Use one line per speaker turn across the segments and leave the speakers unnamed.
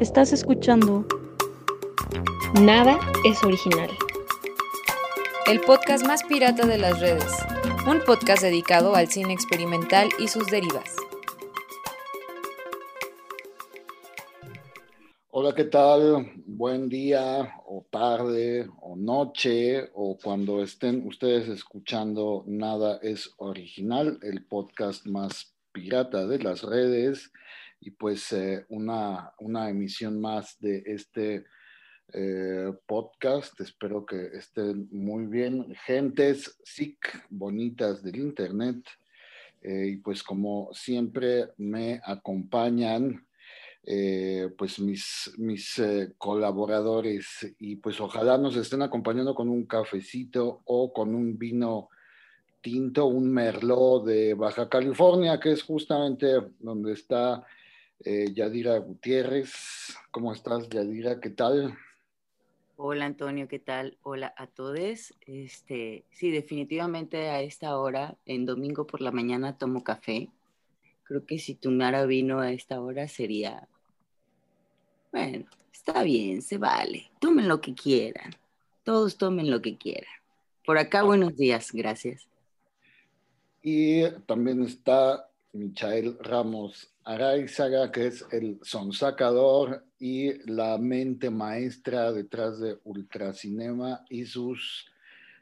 Estás escuchando
Nada es original.
El podcast más pirata de las redes. Un podcast dedicado al cine experimental y sus derivas.
Hola, ¿qué tal? Buen día o tarde o noche o cuando estén ustedes escuchando Nada es original, el podcast más pirata de las redes y pues eh, una, una, emisión más de este eh, podcast. Espero que estén muy bien. Gentes SIC bonitas del Internet. Eh, y pues como siempre me acompañan pues mis, mis colaboradores y pues ojalá nos estén acompañando con un cafecito o con un vino tinto, un merlot de Baja California, que es justamente donde está eh, Yadira Gutiérrez. ¿Cómo estás, Yadira? ¿Qué tal?
Hola, Antonio, ¿qué tal? Hola a todos. Este, sí, definitivamente a esta hora, en domingo por la mañana, tomo café. Creo que si tomara vino a esta hora sería, bueno, está bien, se vale. Tomen lo que quieran. Todos tomen lo que quieran. Por acá, buenos días, gracias.
Y también está Michael Ramos Araizaga, que es el sonsacador y la mente maestra detrás de Ultracinema y sus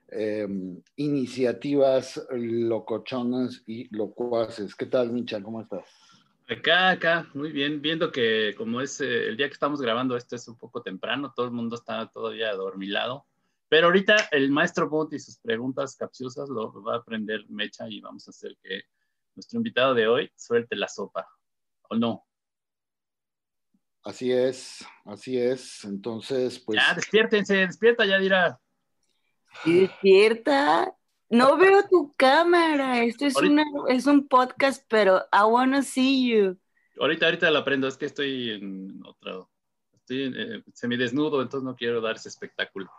em, iniciativas locochonas y locuaces. ¿Qué tal, Micha? ¿Cómo estás?
Acá, acá, muy bien, viendo que como es eh, el día que estamos grabando esto es un poco temprano, todo el mundo está todavía adormilado, pero ahorita el maestro Bont y sus preguntas capciosas lo va a aprender Mecha y vamos a hacer que nuestro invitado de hoy suelte la sopa, ¿o no?
Así es, así es. Entonces, pues.
Ya, despiértense, despierta, ya dirá.
Y despierta. No veo tu cámara. Esto es, una, es un podcast, pero I wanna see you.
Ahorita, ahorita lo aprendo. Es que estoy en otro. Estoy eh, semidesnudo, entonces no quiero dar ese espectáculo.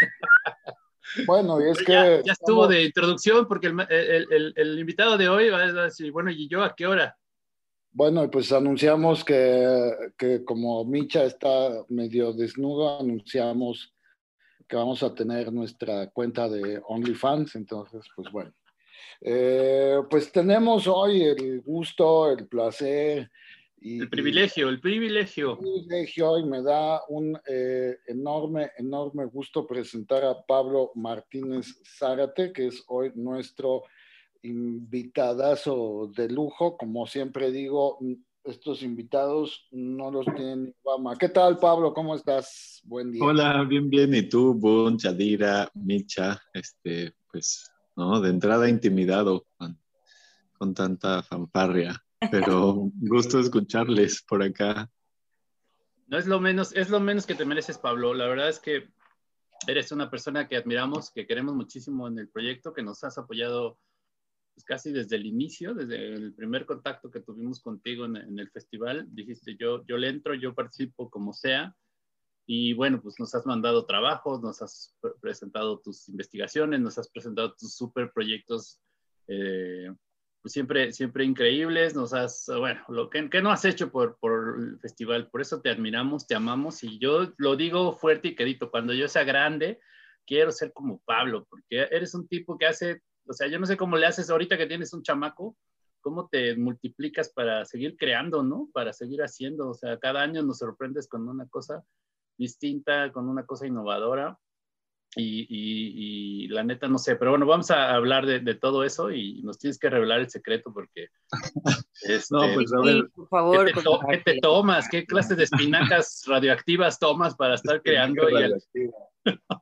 Bueno, y es que...
Ya, estuvo de introducción porque el, invitado de hoy va a decir, bueno, ¿y yo a qué hora?
Bueno, pues anunciamos que, como Micha está medio desnudo, anunciamos que vamos a tener nuestra cuenta de OnlyFans, entonces, pues bueno. Eh, pues tenemos hoy el gusto, el placer
el privilegio, el privilegio.
El privilegio y me da un eh, enorme, enorme gusto presentar a Pablo Martínez Zárate, que es hoy nuestro invitadazo de lujo. Como siempre digo, estos invitados no los tienen fama. ¿Qué tal, Pablo? ¿Cómo estás? Buen día.
Hola, bien, bien. ¿Y tú, Bun, Chadira, Micha? Este, pues, ¿no? De entrada intimidado con tanta fanfarria pero gusto escucharles por acá.
No es lo menos, es lo menos que te mereces, Pablo. La verdad es que eres una persona que admiramos, que queremos muchísimo en el proyecto, que nos has apoyado pues, casi desde el inicio, desde el primer contacto que tuvimos contigo en, el festival. Dijiste, yo, yo le entro, yo participo como sea. Y bueno, pues nos has mandado trabajos, nos has presentado tus investigaciones, nos has presentado tus super proyectos eh, pues siempre, siempre increíbles, nos has, bueno, lo que, no has hecho por, por, el festival, por eso te admiramos, te amamos y yo lo digo fuerte y quedito, cuando yo sea grande, quiero ser como Pablo, porque eres un tipo que hace, o sea, yo no sé cómo le haces ahorita que tienes un chamaco, cómo te multiplicas para seguir creando, ¿no? Para seguir haciendo, o sea, cada año nos sorprendes con una cosa distinta, con una cosa innovadora y, la neta no sé, pero bueno, vamos a hablar de, todo eso y nos tienes que revelar el secreto porque...
Este, no, pues a ver,
por favor.
¿qué te, tomas? ¿Qué clases de espinacas radioactivas tomas para estar creando?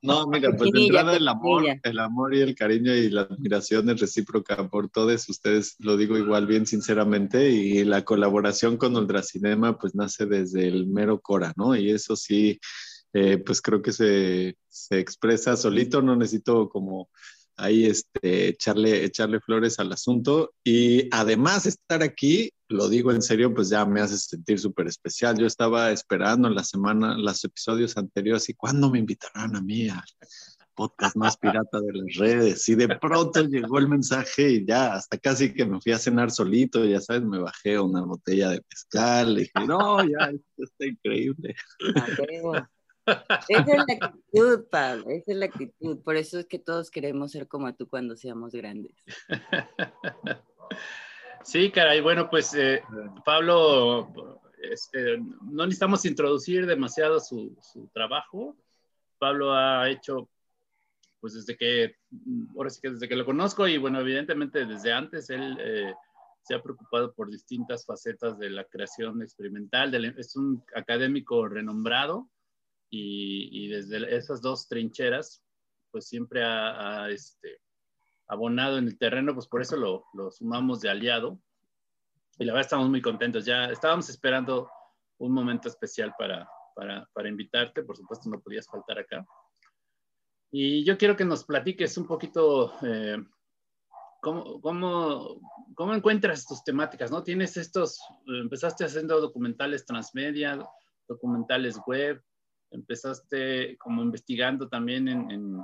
No, mira, pues de entrada el amor, el amor y el cariño y la admiración es recíproca por todos ustedes, lo digo igual bien sinceramente, y la colaboración con Ultracinema pues nace desde el mero Cora, ¿no? Y eso sí eh, pues creo que se, expresa solito, no necesito como ahí este, echarle, echarle flores al asunto. Y además estar aquí, lo digo en serio, pues ya me hace sentir súper especial. Yo estaba esperando en la semana, los episodios anteriores y cuándo me invitarán a mí podcast más pirata de las redes. Y de pronto llegó el mensaje y ya, hasta casi que me fui a cenar solito, ya sabes, me bajé una botella de pescal. Y dije, no, ya, esto está increíble.
Esa es la actitud, Pablo, esa es la actitud. Por eso es que todos queremos ser como tú cuando seamos grandes.
Sí, caray, bueno, pues eh, Pablo, este, no necesitamos introducir demasiado su, su trabajo. Pablo ha hecho pues desde que, ahora sí que desde que lo conozco y bueno, evidentemente desde antes él eh, se ha preocupado por distintas facetas de la creación experimental, es un académico renombrado y, y, desde esas dos trincheras pues siempre ha, este, abonado en el terreno, pues por eso lo, lo sumamos de aliado y la verdad estamos muy contentos, ya estábamos esperando un momento especial para, para, para invitarte, por supuesto no podías faltar acá. Y yo quiero que nos platiques un poquito eh, cómo, cómo, cómo, encuentras tus temáticas, ¿no? Tienes estos, empezaste haciendo documentales transmedia, documentales web, empezaste como investigando también en,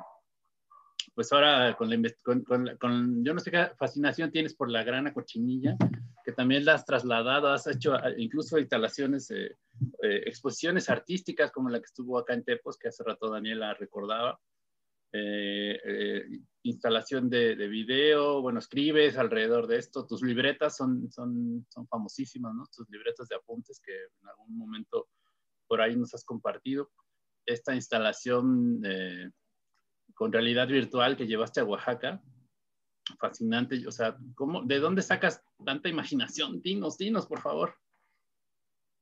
pues ahora con la, con, con, yo no sé qué fascinación tienes por la grana cochinilla, que también la has trasladado, has hecho incluso instalaciones, eh, eh, exposiciones artísticas como la que estuvo acá en Tepos, que hace rato Daniela recordaba. Eh, eh, instalación de, de, video, bueno, escribes alrededor de esto, tus libretas son, son, son famosísimas, ¿no? Tus libretas de apuntes que en algún momento por ahí nos has compartido. Esta instalación eh, con realidad virtual que llevaste a Oaxaca, fascinante, o sea, ¿cómo, ¿de dónde sacas tanta imaginación? Dinos, dinos, por favor.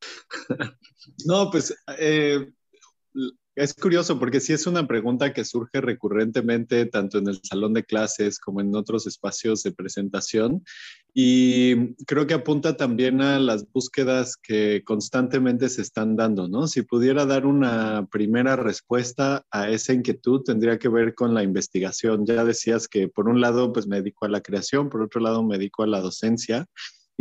No, pues eh, es curioso porque sí es una pregunta que surge recurrentemente tanto en el salón de clases como en otros espacios de presentación y creo que apunta también a las búsquedas que constantemente se están dando, ¿no? Si pudiera dar una primera respuesta a esa inquietud, tendría que ver con la investigación. Ya decías que por un lado pues me dedico a la creación, por otro lado me dedico a la docencia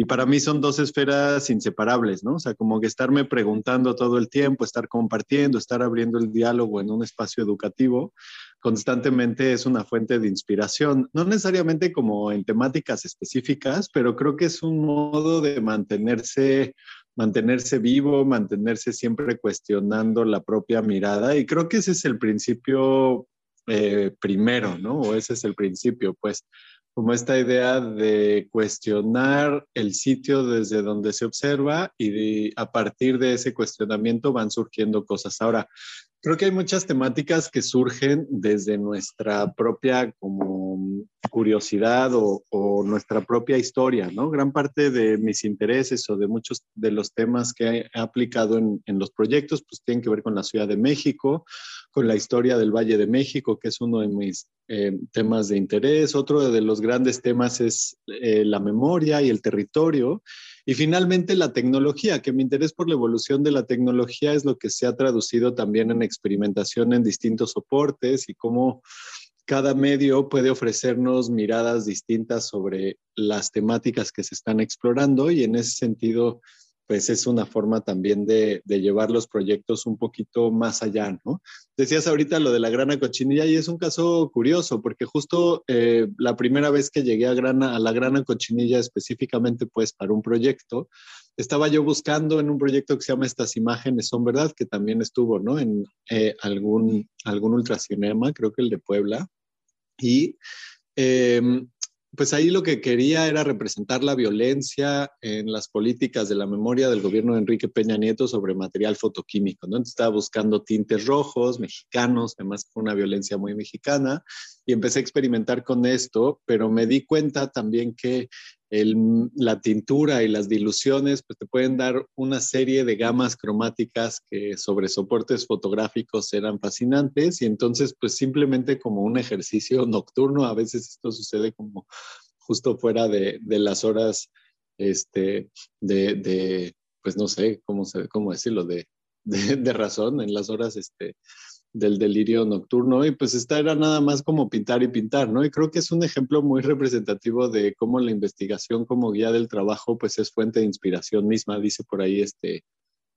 y para mí son dos esferas inseparables, ¿no? O sea, como que estarme preguntando todo el tiempo, estar compartiendo, estar abriendo el diálogo en un espacio educativo, constantemente es una fuente de inspiración, no necesariamente como en temáticas específicas, pero creo que es un modo de mantenerse mantenerse vivo, mantenerse siempre cuestionando la propia mirada y creo que ese es el principio eh, primero, ¿no? O ese es el principio, pues como esta idea de cuestionar el sitio desde donde se observa y a partir de ese cuestionamiento van surgiendo cosas. Ahora, creo que hay muchas temáticas que surgen desde nuestra propia como curiosidad o, nuestra propia historia, ¿no? Gran parte de mis intereses o de muchos de los temas que he aplicado en, en los proyectos, pues tienen que ver con la Ciudad de México, con la historia del Valle de México, que es uno de mis eh, temas de interés. Otro de los grandes temas es eh, la memoria y el territorio. Y finalmente la tecnología, que mi interés por la evolución de la tecnología es lo que se ha traducido también en experimentación en distintos soportes y cómo cada medio puede ofrecernos miradas distintas sobre las temáticas que se están explorando y en ese sentido pues es una forma también de, llevar los proyectos un poquito más allá, ¿no? Decías ahorita lo de la grana cochinilla y es un caso curioso porque justo eh, la primera vez que llegué a, grana, a la grana cochinilla específicamente pues para un proyecto, estaba yo buscando en un proyecto que se llama Estas Imágenes Son Verdad, que también estuvo, ¿no? En eh, algún, algún ultracinema, creo que el de Puebla. Y em, pues ahí lo que quería era representar la violencia en las políticas de la memoria del gobierno de Enrique Peña Nieto sobre material fotoquímico, ¿no? estaba buscando tintes rojos, mexicanos, además fue una violencia muy mexicana, y empecé a experimentar con esto, pero me di cuenta también que la tintura y las diluciones pues te pueden dar una serie de gamas cromáticas que sobre soportes fotográficos eran fascinantes y entonces pues simplemente como un ejercicio nocturno, a veces esto sucede como justo fuera de, las horas este, de, pues no sé cómo, cómo decirlo, de, de, razón, en las horas este, del delirio nocturno y pues esta era nada más como pintar y pintar, ¿no? Y creo que es un ejemplo muy representativo de cómo la investigación como guía del trabajo pues es fuente de inspiración misma, dice por ahí este,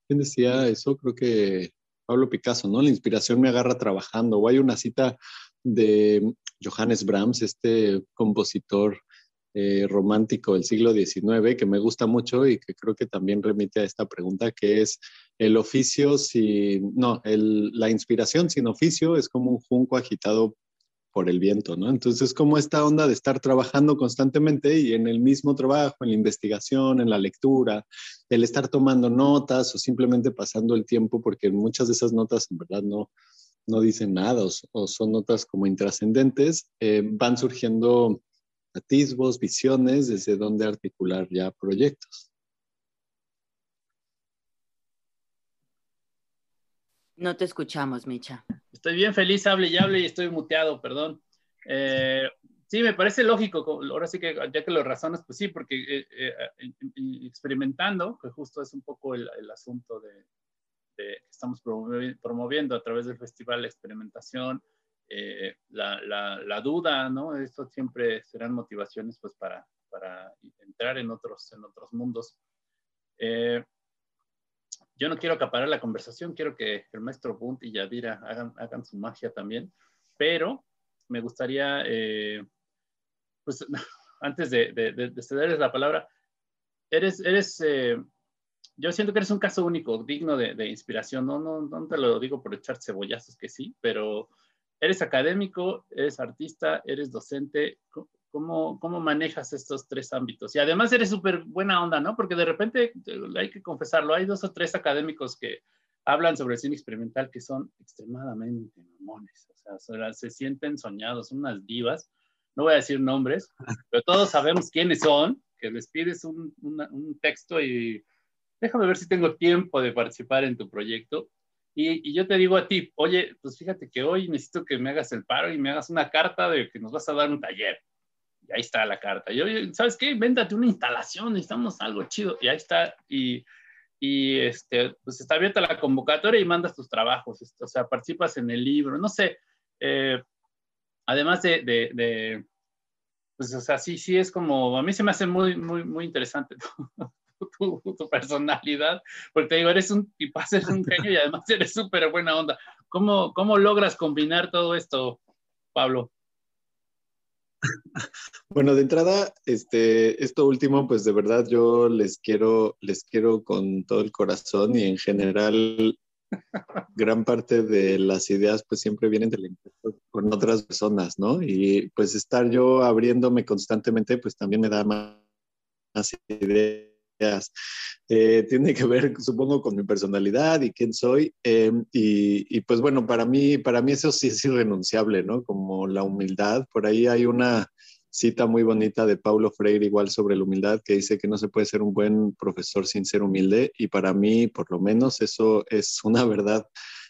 ¿quién decía eso? Creo que Pablo Picasso, ¿no? La inspiración me agarra trabajando. O hay una cita de Johannes Brahms, este compositor eh, romántico del siglo XIX que me gusta mucho y que creo que también remite a esta pregunta, que es el oficio sin, no, la inspiración sin oficio es como un junco agitado por el viento, ¿no? Entonces, como esta onda de estar trabajando constantemente y en el mismo trabajo, en la investigación, en la lectura, el estar tomando notas o simplemente pasando el tiempo, porque muchas de esas notas en verdad no, no dicen nada o, son notas como intrascendentes, eh, van surgiendo atisbos, visiones, desde donde articular ya proyectos.
No te escuchamos, Micha.
Estoy bien feliz, hable y hable y estoy muteado, perdón. Eh, sí, me parece lógico, ahora sí que ya que lo razonas, pues sí, porque eh, eh, experimentando, que justo es un poco el, asunto de, que estamos promoviendo a través del festival la experimentación, la, la, duda, ¿no? Esto siempre serán motivaciones pues para, entrar en otros, en otros mundos. Eh, yo no quiero acaparar la conversación, quiero que el maestro Bunt y Yadira hagan, su magia también, pero me gustaría, eh, pues antes de, de, cederles la palabra, eres, eres eh, yo siento que eres un caso único, digno de, inspiración, no, no, no te lo digo por echar cebollazos que sí, pero eres académico, eres artista, eres docente, ¿Cómo, ¿Cómo, manejas estos tres ámbitos? Y además eres súper buena onda, ¿no? Porque de repente, hay que confesarlo, hay dos o tres académicos que hablan sobre el cine experimental que son extremadamente mamones, o sea, se sienten soñados, son unas divas, no voy a decir nombres, pero todos sabemos quiénes son, que les pides un, un texto y déjame ver si tengo tiempo de participar en tu proyecto. Y, y, yo te digo a ti, oye, pues fíjate que hoy necesito que me hagas el paro y me hagas una carta de que nos vas a dar un taller y ahí está la carta. Yo, ¿sabes qué? Véntate una instalación, necesitamos algo chido. Y ahí está. Y, y este, pues está abierta la convocatoria y mandas tus trabajos. O sea, participas en el libro. No sé. Eh, además de, de, pues, o sea, sí, sí es como, a mí se me hace muy, muy, muy interesante tu, tu, personalidad, porque te digo, eres un tipazo, eres un genio y además eres súper buena onda. ¿Cómo, ¿Cómo logras combinar todo esto, Pablo?
Bueno, de entrada, este, esto último, pues de verdad yo les quiero, les quiero con todo el corazón y en general gran parte de las ideas pues siempre vienen del encuentro con otras personas, ¿no? Y pues estar yo abriéndome constantemente pues también me da más, ideas. Eh, tiene que ver, supongo, con mi personalidad y quién soy. Eh, y, pues bueno, para mí, para mí eso sí es irrenunciable, ¿no? Como la humildad. Por ahí hay una cita muy bonita de Paulo Freire igual sobre la humildad que dice que no se puede ser un buen profesor sin ser humilde y para mí por lo menos eso es una verdad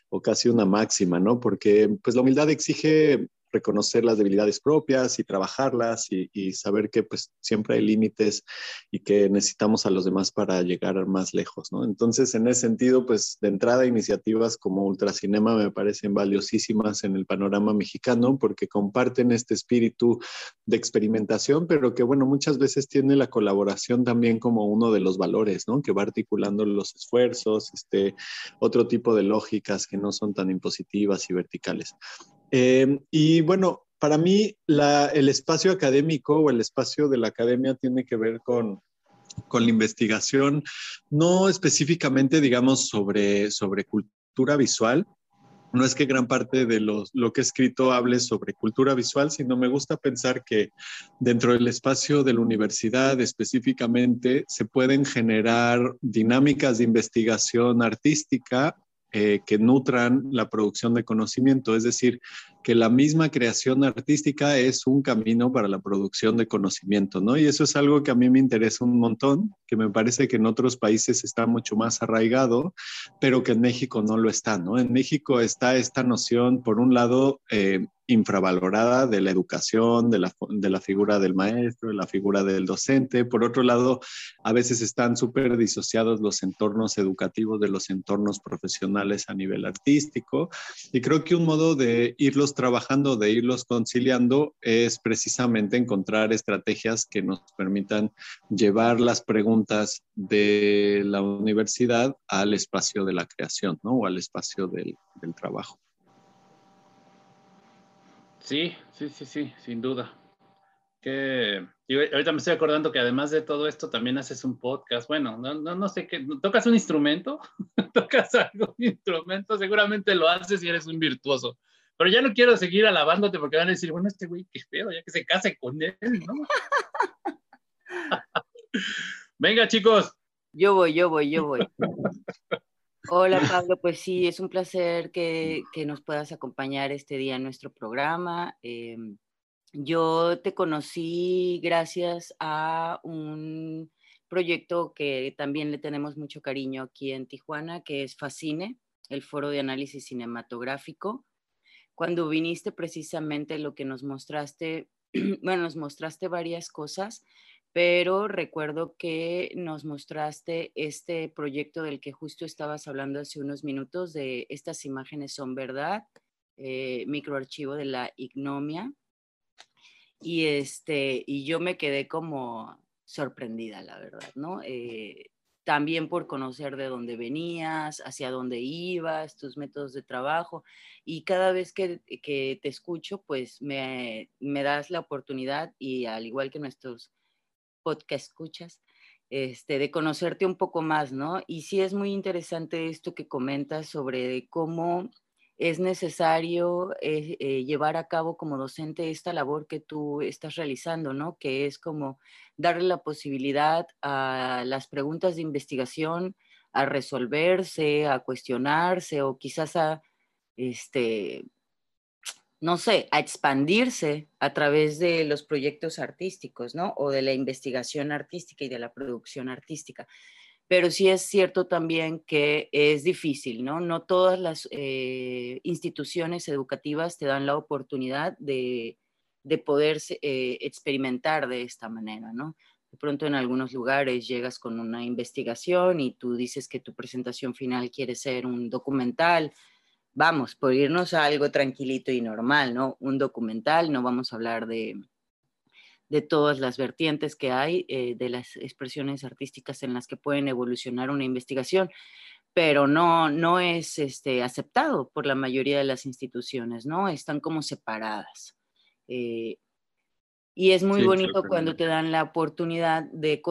o casi una máxima, ¿no? Porque pues la humildad exige reconocer las debilidades propias y trabajarlas y, saber que pues siempre hay límites y que necesitamos a los demás para llegar más lejos, ¿no? Entonces, en ese sentido, pues de entrada, iniciativas como Ultracinema me parecen valiosísimas en el panorama mexicano porque comparten este espíritu de experimentación, pero que bueno, muchas veces tiene la colaboración también como uno de los valores, ¿no? Que va articulando los esfuerzos, este, otro tipo de lógicas que no son tan impositivas y verticales. Eh, y bueno, para mí el espacio académico o el espacio de la academia tiene que ver con, con la investigación, no específicamente, digamos, sobre, sobre cultura visual. No es que gran parte de lo que he escrito hable sobre cultura visual, sino me gusta pensar que dentro del espacio de la universidad específicamente se pueden generar dinámicas de investigación artística eh, que nutran la producción de conocimiento, es decir, que la misma creación artística es un camino para la producción de conocimiento, ¿no? Y eso es algo que a mí me interesa un montón, que me parece que en otros países está mucho más arraigado, pero que en México no lo está, ¿no? En México está esta noción, por un lado, eh, infravalorada de la educación, de la, de la, figura del maestro, de la figura del docente. Por otro lado, a veces están súper disociados los entornos educativos de los entornos profesionales a nivel artístico. Y creo que un modo de irlos trabajando, de irlos conciliando, es precisamente encontrar estrategias que nos permitan llevar las preguntas de la universidad al espacio de la creación, ¿no? O al espacio del, del trabajo.
Sí, sí, sí, sí, sin duda. Que, y ahorita me estoy acordando que además de todo esto también haces un podcast. Bueno, no, no, no sé qué, ¿tocas un instrumento? ¿Tocas algún instrumento? Seguramente lo haces y eres un virtuoso. Pero ya no quiero seguir alabándote porque van a decir, bueno, este güey, qué feo, ya que se case con él, ¿no? Venga, chicos.
Yo voy, yo voy, yo voy. Hola Pablo, pues sí, es un placer que, nos puedas acompañar este día en nuestro programa. Em, yo te conocí gracias a un proyecto que también le tenemos mucho cariño aquí en Tijuana, que es Fascine, el Foro de Análisis Cinematográfico. Cuando viniste precisamente lo que nos mostraste, bueno, nos mostraste varias cosas, pero recuerdo que nos mostraste este proyecto del que justo estabas hablando hace unos minutos, de estas imágenes son verdad, eh, microarchivo de la ignomia. Y, este, y yo me quedé como sorprendida, la verdad, ¿no? Eh, también por conocer de dónde venías, hacia dónde ibas, tus métodos de trabajo. Y cada vez que, que te escucho, pues me, me das la oportunidad y al igual que nuestros podcast escuchas, este, de conocerte un poco más, ¿no? Y sí es muy interesante esto que comentas sobre cómo es necesario eh, eh, llevar a cabo como docente esta labor que tú estás realizando, ¿no? Que es como darle la posibilidad a las preguntas de investigación a resolverse, a cuestionarse o quizás a este, no sé, a expandirse a través de los proyectos artísticos, ¿no? O de la investigación artística y de la producción artística. Pero sí es cierto también que es difícil, ¿no? No todas las eh, instituciones educativas te dan la oportunidad de, poder eh, experimentar de esta manera, ¿no? De pronto en algunos lugares llegas con una investigación y tú dices que tu presentación final quiere ser un documental, vamos, por irnos a algo tranquilito y normal, ¿no? Un documental, no vamos a hablar de, de todas las vertientes que hay, eh, de las expresiones artísticas en las que pueden evolucionar una investigación, pero no, no es este, aceptado por la mayoría de las instituciones, ¿no? Están como separadas. Eh, y es muy bonito cuando te dan la oportunidad de,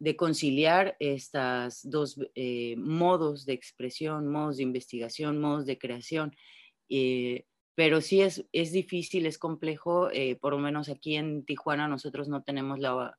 de conciliar estos dos eh, modos de expresión, modos de investigación, modos de creación. Eh, pero sí es, es difícil, es complejo. Eh, por lo menos aquí en Tijuana nosotros no tenemos la,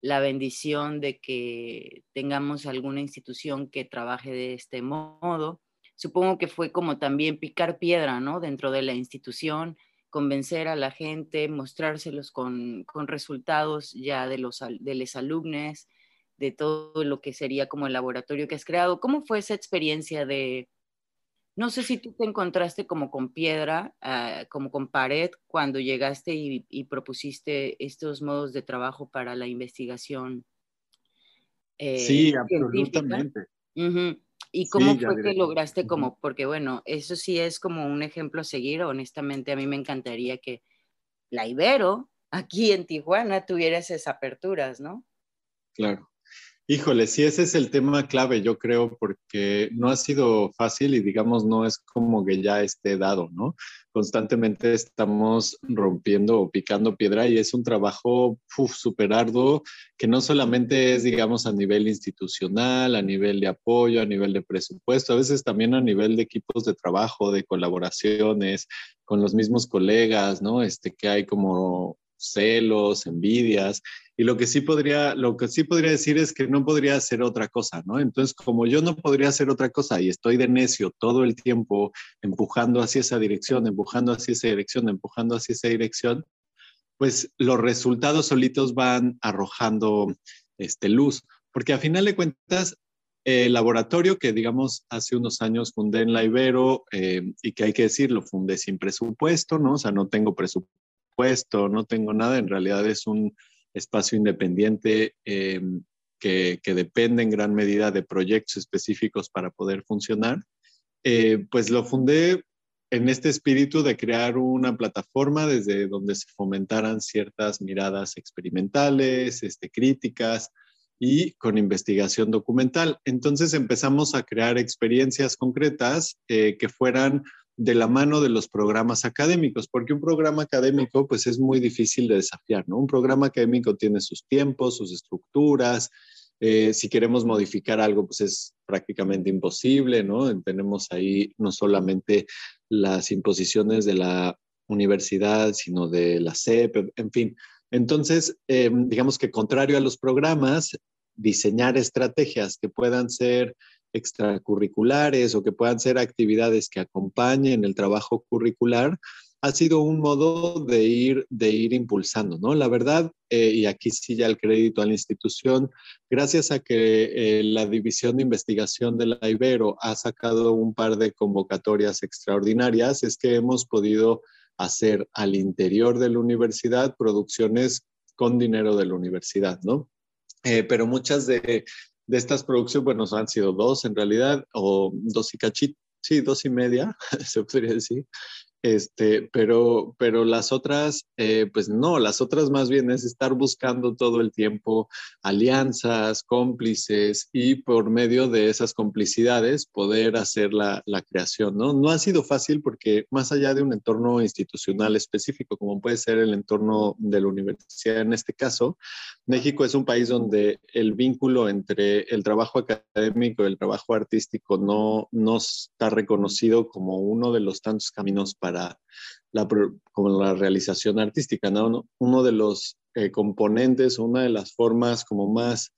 la bendición de que tengamos alguna institución que trabaje de este modo. Supongo que fue como también picar piedra, ¿no? Dentro de la institución convencer a la gente, mostrárselos con, resultados ya de los, de los alumnos, de todo lo que sería como el laboratorio que has creado. ¿Cómo fue esa experiencia de, no sé si tú te encontraste como con piedra, ah, como con pared, cuando llegaste y, propusiste estos modos de trabajo para la investigación?
Eh, sí, absolutamente.
¿Y cómo fue que lograste como, porque bueno, eso sí es como un ejemplo a seguir, honestamente a mí me encantaría que la Ibero aquí en Tijuana tuviera esas aperturas, ¿no?
Claro. Híjole, sí, ese es el tema clave, yo creo, porque no ha sido fácil y digamos no es como que ya esté dado, ¿no? Constantemente estamos rompiendo o picando piedra y es un trabajo súper arduo que no solamente es, digamos, a nivel institucional, a nivel de apoyo, a nivel de presupuesto, a veces también a nivel de equipos de trabajo, de colaboraciones con los mismos colegas, ¿no? Este, que hay como celos, envidias, y lo que sí podría, lo que sí podría decir es que no podría hacer otra cosa, ¿no? Entonces, como yo no podría hacer otra cosa y estoy de necio todo el tiempo empujando hacia esa dirección, empujando hacia esa dirección, empujando hacia esa dirección, pues los resultados solitos van arrojando este, luz, porque a final de cuentas, El laboratorio que, digamos, hace unos años fundé en la Ibero eh, y que hay que decirlo, fundé sin presupuesto, ¿no? O sea, no tengo presupuesto, no tengo nada, en realidad es un espacio independiente eh, que, depende en gran medida de proyectos específicos para poder funcionar. Eh, pues lo fundé en este espíritu de crear una plataforma desde donde se fomentaran ciertas miradas experimentales, este, críticas y con investigación documental. Entonces empezamos a crear experiencias concretas eh, que fueran de la mano de los programas académicos, porque un programa académico pues es muy difícil de desafiar, ¿no? Un programa académico tiene sus tiempos, sus estructuras, eh, si queremos modificar algo, pues es prácticamente imposible, ¿no? Tenemos ahí no solamente las imposiciones de la universidad, sino de la CEP, en fin. Entonces, eh, digamos que contrario a los programas, diseñar estrategias que puedan ser extracurriculares o que puedan ser actividades que acompañen el trabajo curricular, ha sido un modo de ir, de ir impulsando, ¿no? La verdad, eh, y aquí sí ya el crédito a la institución, gracias a que eh, la División de Investigación de la Ibero ha sacado un par de convocatorias extraordinarias, es que hemos podido hacer al interior de la universidad producciones con dinero de la universidad, ¿no? Eh, pero muchas de, de estas producciones, bueno, han sido dos en realidad, o dos y cachito, sí, dos y media, se podría decir, este, pero, pero las otras, eh, pues no, las otras más bien es estar buscando todo el tiempo alianzas, cómplices y por medio de esas complicidades poder hacer la, la, creación, ¿no? No ha sido fácil porque más allá de un entorno institucional específico, como puede ser el entorno de la universidad en este caso, México es un país donde el vínculo entre el trabajo académico y el trabajo artístico no, no está reconocido como uno de los tantos caminos para la, como la realización artística. ¿no? Uno de los eh, componentes, una de las formas como más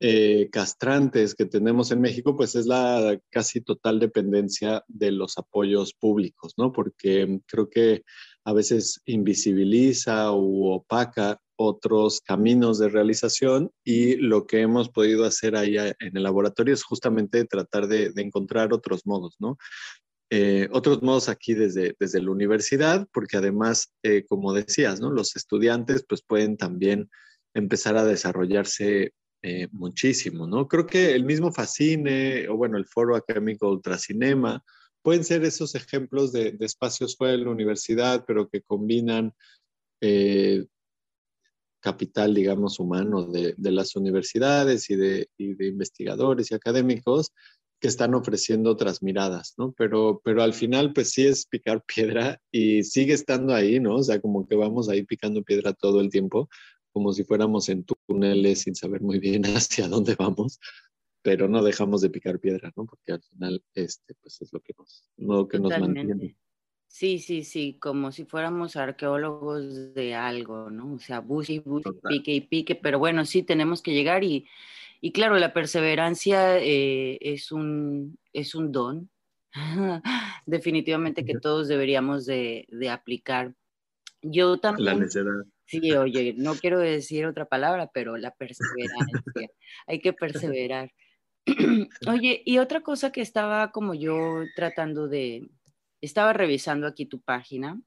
eh, castrantes que tenemos en México, pues es la casi total dependencia de los apoyos públicos, ¿no? Porque creo que a veces invisibiliza u opaca otros caminos de realización y lo que hemos podido hacer ahí en el laboratorio es justamente tratar de, de encontrar otros modos, ¿no? Eh, otros modos aquí desde, desde la universidad, porque además, eh, como decías, ¿no? los estudiantes pues pueden también empezar a desarrollarse eh, muchísimo, ¿no? Creo que el mismo Fascine o bueno, el Foro Académico Ultracinema pueden ser esos ejemplos de, de espacios fuera de la universidad, pero que combinan capital, digamos, humano de, de las universidades y de, y de, investigadores y académicos que están ofreciendo otras miradas, ¿no? Pero, pero al final, pues sí es picar piedra y sigue estando ahí, ¿no? O sea, como que vamos ahí picando piedra todo el tiempo, como si fuéramos en túneles sin saber muy bien hacia dónde vamos, pero no dejamos de picar piedra, ¿no? Porque al final, este, pues es lo que nos, lo que nos mantiene.
Sí, sí, sí, como si fuéramos arqueólogos de algo, ¿no? O sea, busque y busque, pique y pique, pero bueno, sí tenemos que llegar y y claro, la perseverancia eh, es, un, es un don, definitivamente que todos deberíamos de, de, aplicar. Yo también...
La necedad.
Sí, oye, no quiero decir otra palabra, pero la perseverancia. Hay que perseverar. oye, y otra cosa que estaba como yo tratando de, estaba revisando aquí tu página,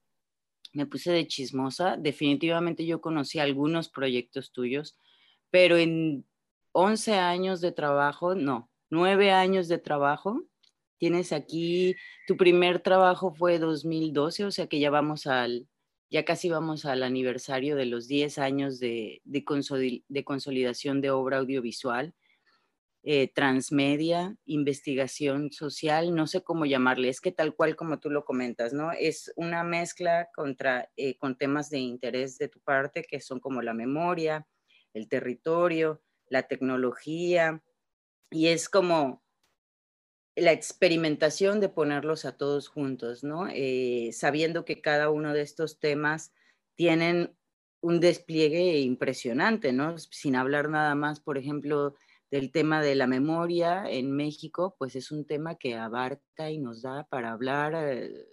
me puse de chismosa, definitivamente yo conocí algunos proyectos tuyos, pero en 11 años de trabajo, no, 9 años de trabajo. Tienes aquí, tu primer trabajo fue 2012, o sea que ya vamos al, ya casi vamos al aniversario de los 10 años de, de, consolidación de obra audiovisual, eh, transmedia, investigación social, no sé cómo llamarle, es que tal cual como tú lo comentas, ¿no? Es una mezcla contra, eh, con temas de interés de tu parte, que son como la memoria, el territorio, la tecnología, y es como la experimentación de ponerlos a todos juntos, ¿no? Eh, sabiendo que cada uno de estos temas tienen un despliegue impresionante, ¿no? Sin hablar nada más, por ejemplo, del tema de la memoria en México, pues es un tema que abarca y nos da para hablar eh,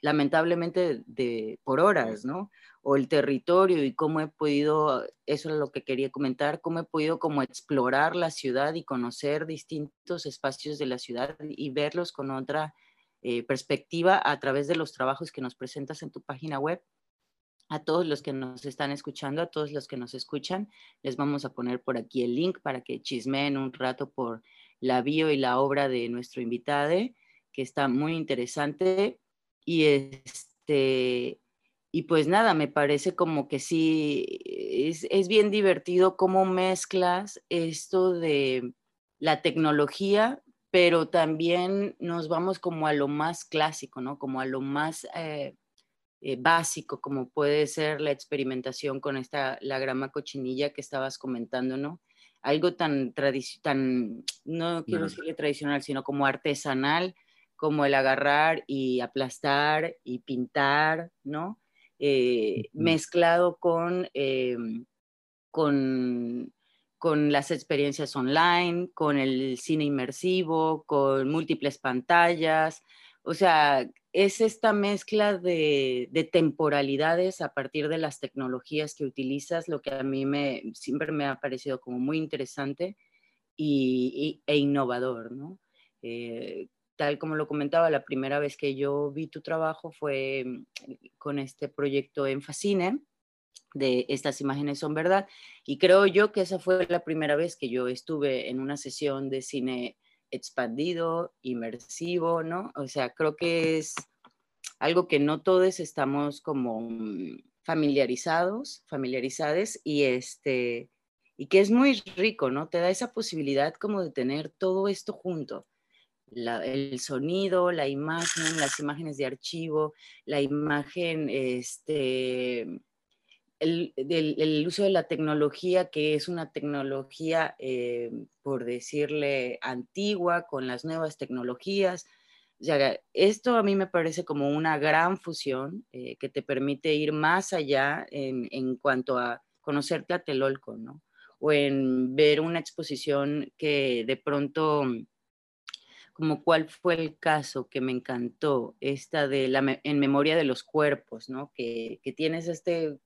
lamentablemente de, por horas, ¿no? O el territorio y cómo he podido, eso es lo que quería comentar, cómo he podido como explorar la ciudad y conocer distintos espacios de la ciudad y verlos con otra eh, perspectiva a través de los trabajos que nos presentas en tu página web. A todos los que nos están escuchando, a todos los que nos escuchan, les vamos a poner por aquí el link para que chismeen un rato por la bio y la obra de nuestro invitado, que está muy interesante. Y este, y pues nada, me parece como que sí, es, es, bien divertido cómo mezclas esto de la tecnología, pero también nos vamos como a lo más clásico, ¿no? Como a lo más eh, eh, básico, como puede ser la experimentación con esta, la grama cochinilla que estabas comentando, ¿no? Algo tan, tan no quiero decirle tradicional, sino como artesanal, como el agarrar y aplastar y pintar, ¿no? Eh, mezclado con, em, con, con, las experiencias online, con el cine inmersivo, con múltiples pantallas. O sea, es esta mezcla de, de, temporalidades a partir de las tecnologías que utilizas, lo que a mí me, siempre me ha parecido como muy interesante y, e innovador, ¿no? Eh, tal como lo comentaba, la primera vez que yo vi tu trabajo fue mm, con este proyecto en Fascine, de estas imágenes son verdad, y creo yo que esa fue la primera vez que yo estuve en una sesión de cine expandido, inmersivo, ¿no? O sea, creo que es algo que no todos estamos como mm, familiarizados, familiarizados y este y que es muy rico, ¿no? Te da esa posibilidad como de tener todo esto junto el sonido, la imagen, las imágenes de archivo, la imagen, este, el, uso de la tecnología, que es una tecnología, eh, por decirle, antigua, con las nuevas tecnologías. esto a mí me parece como una gran fusión eh, que te permite ir más allá en, cuanto a conocer Tlatelolco, ¿no? O en ver una exposición que de pronto como cuál fue el caso que me encantó, esta de la en memoria de los cuerpos, ¿no? Que, que tienes este,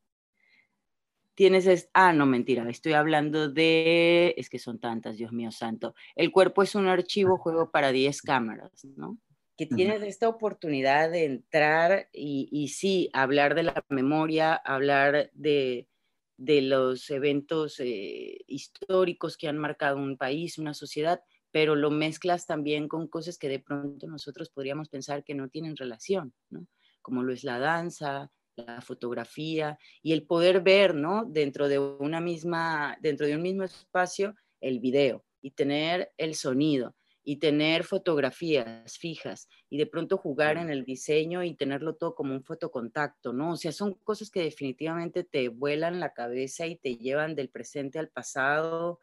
tienes, este, ah, no, mentira, estoy hablando de, es que son tantas, Dios mío santo, el cuerpo es un archivo juego para 10 cámaras, ¿no? Que tienes esta oportunidad de entrar y, y sí, hablar de la memoria, hablar de, de los eventos eh, históricos que han marcado un país, una sociedad, pero lo mezclas también con cosas que de pronto nosotros podríamos pensar que no tienen relación, ¿no? Como lo es la danza, la fotografía y el poder ver, ¿no? Dentro de una misma, dentro de un mismo espacio, el video y tener el sonido y tener fotografías fijas y de pronto jugar en el diseño y tenerlo todo como un fotocontacto, ¿no? O sea, son cosas que definitivamente te vuelan la cabeza y te llevan del presente al pasado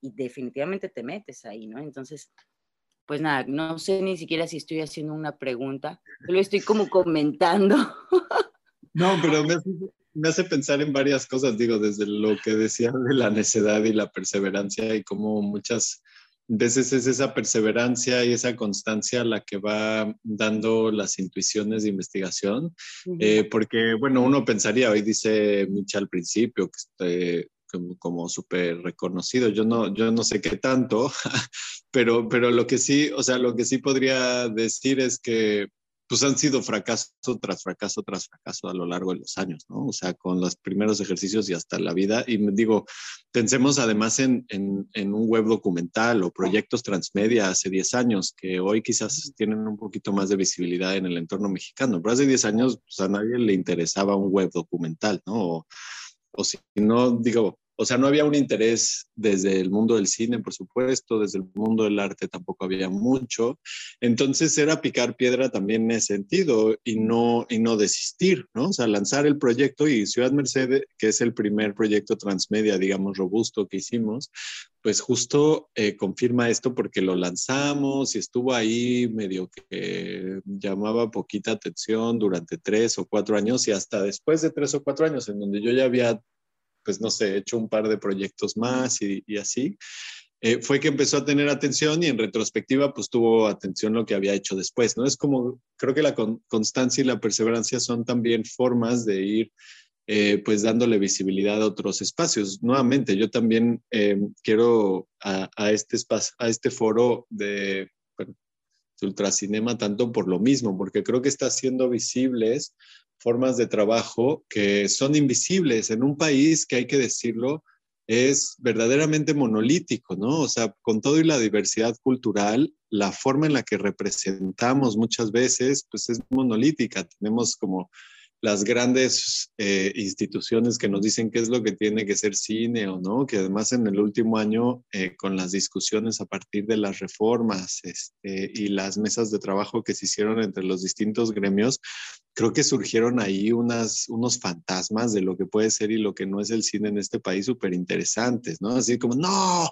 y definitivamente te metes ahí, ¿no? Entonces, pues nada, no sé ni siquiera si estoy haciendo una pregunta, lo estoy como comentando.
No, pero me hace, pensar en varias cosas, digo, desde lo que decía de la necedad y la perseverancia y cómo muchas veces es esa perseverancia y esa constancia la que va dando las intuiciones de investigación, eh, porque, bueno, uno pensaría, hoy dice Micha al principio, que como, súper reconocido. Yo no, yo no sé qué tanto, pero, pero lo que sí, o sea, lo que sí podría decir es que pues han sido fracaso tras fracaso tras fracaso a lo largo de los años, ¿no? O sea, con los primeros ejercicios y hasta la vida. Y digo, pensemos además en, en, en un web documental o proyectos transmedia hace 10 años, que hoy quizás tienen un poquito más de visibilidad en el entorno mexicano, pero hace 10 años pues, a nadie le interesaba un web documental, ¿no? O, o si no, digo, o sea, no había un interés desde el mundo del cine, por supuesto, desde el mundo del arte tampoco había mucho. Entonces era picar piedra también en ese sentido y no, y no desistir, ¿no? O sea, lanzar el proyecto y Ciudad Mercedes, que es el primer proyecto transmedia, digamos, robusto que hicimos, pues justo eh, confirma esto porque lo lanzamos y estuvo ahí medio que llamaba poquita atención durante tres o cuatro años y hasta después de tres o cuatro años en donde yo ya había pues no sé, he hecho un par de proyectos más y, así, eh, fue que empezó a tener atención y en retrospectiva pues tuvo atención lo que había hecho después, ¿no? Es como, creo que la constancia y la perseverancia son también formas de ir eh, pues dándole visibilidad a otros espacios. Nuevamente, yo también eh, quiero a, este espacio, a este foro de, ultracinema tanto por lo mismo, porque creo que está haciendo visibles formas de trabajo que son invisibles en un país que hay que decirlo, es verdaderamente monolítico, ¿no? O sea, con todo y la diversidad cultural, la forma en la que representamos muchas veces, pues es monolítica. Tenemos como las grandes eh, instituciones que nos dicen qué es lo que tiene que ser cine o no, que además en el último año, eh, con las discusiones a partir de las reformas este, y las mesas de trabajo que se hicieron entre los distintos gremios, creo que surgieron ahí unos fantasmas de lo que puede ser y lo que no es el cine en este país súper interesantes, ¿no? Así como, no,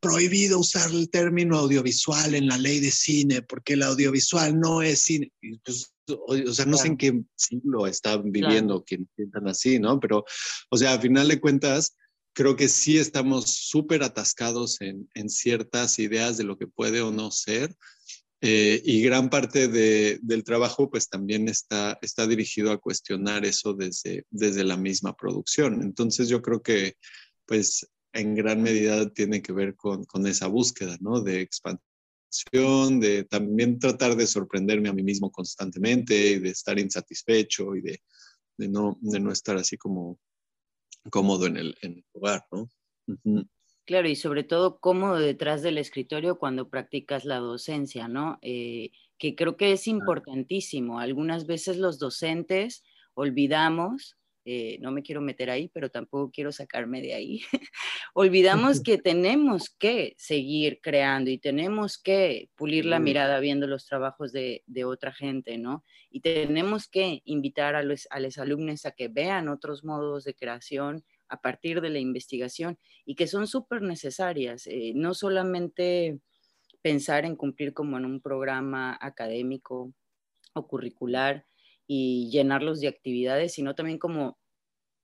prohibido usar el término audiovisual en la ley de cine, porque el audiovisual no es cine. Pues, o, sea, no sé en qué siglo están viviendo quienes piensan así, ¿no? Pero, o sea, a final de cuentas, creo que sí estamos súper atascados en, en, ciertas ideas de lo que puede o no ser. Eh, y gran parte de, del trabajo pues también está, está dirigido a cuestionar eso desde, desde la misma producción. Entonces yo creo que pues en gran medida tiene que ver con, con esa búsqueda, ¿no? De expansión, de también tratar de sorprenderme a mí mismo constantemente y de estar insatisfecho y de, de no, de no estar así como cómodo en el, en el lugar, ¿no?
Claro, y sobre todo cómodo detrás del escritorio cuando practicas la docencia, ¿no? Eh, que creo que es importantísimo. Algunas veces los docentes olvidamos eh, no me quiero meter ahí, pero tampoco quiero sacarme de ahí. Olvidamos que tenemos que seguir creando y tenemos que pulir la mirada viendo los trabajos de, otra gente, ¿no? Y tenemos que invitar a los, a los alumnos a que vean otros modos de creación a partir de la investigación y que son súper necesarias, eh, no solamente pensar en cumplir como en un programa académico o curricular, y llenarlos de actividades, sino también como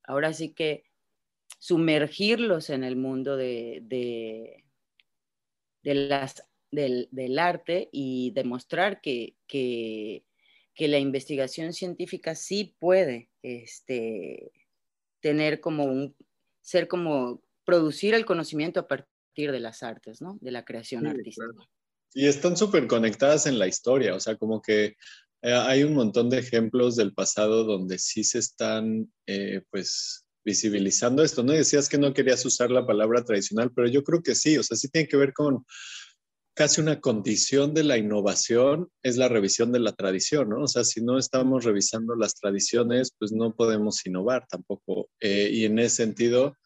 ahora sí que sumergirlos en el mundo de, de, las, del, arte y demostrar que, que, la investigación científica sí puede este, tener como un, ser como producir el conocimiento a partir de las artes, ¿no? De la creación artística.
Y están súper conectadas en la historia, o sea, como que eh, hay un montón de ejemplos del pasado donde sí se están, eh, pues, visibilizando esto, ¿no? Decías que no querías usar la palabra tradicional, pero yo creo que sí, o sea, sí tiene que ver con casi una condición de la innovación, es la revisión de la tradición, ¿no? O sea, si no estamos revisando las tradiciones, pues no podemos innovar tampoco. Eh, y en ese sentido,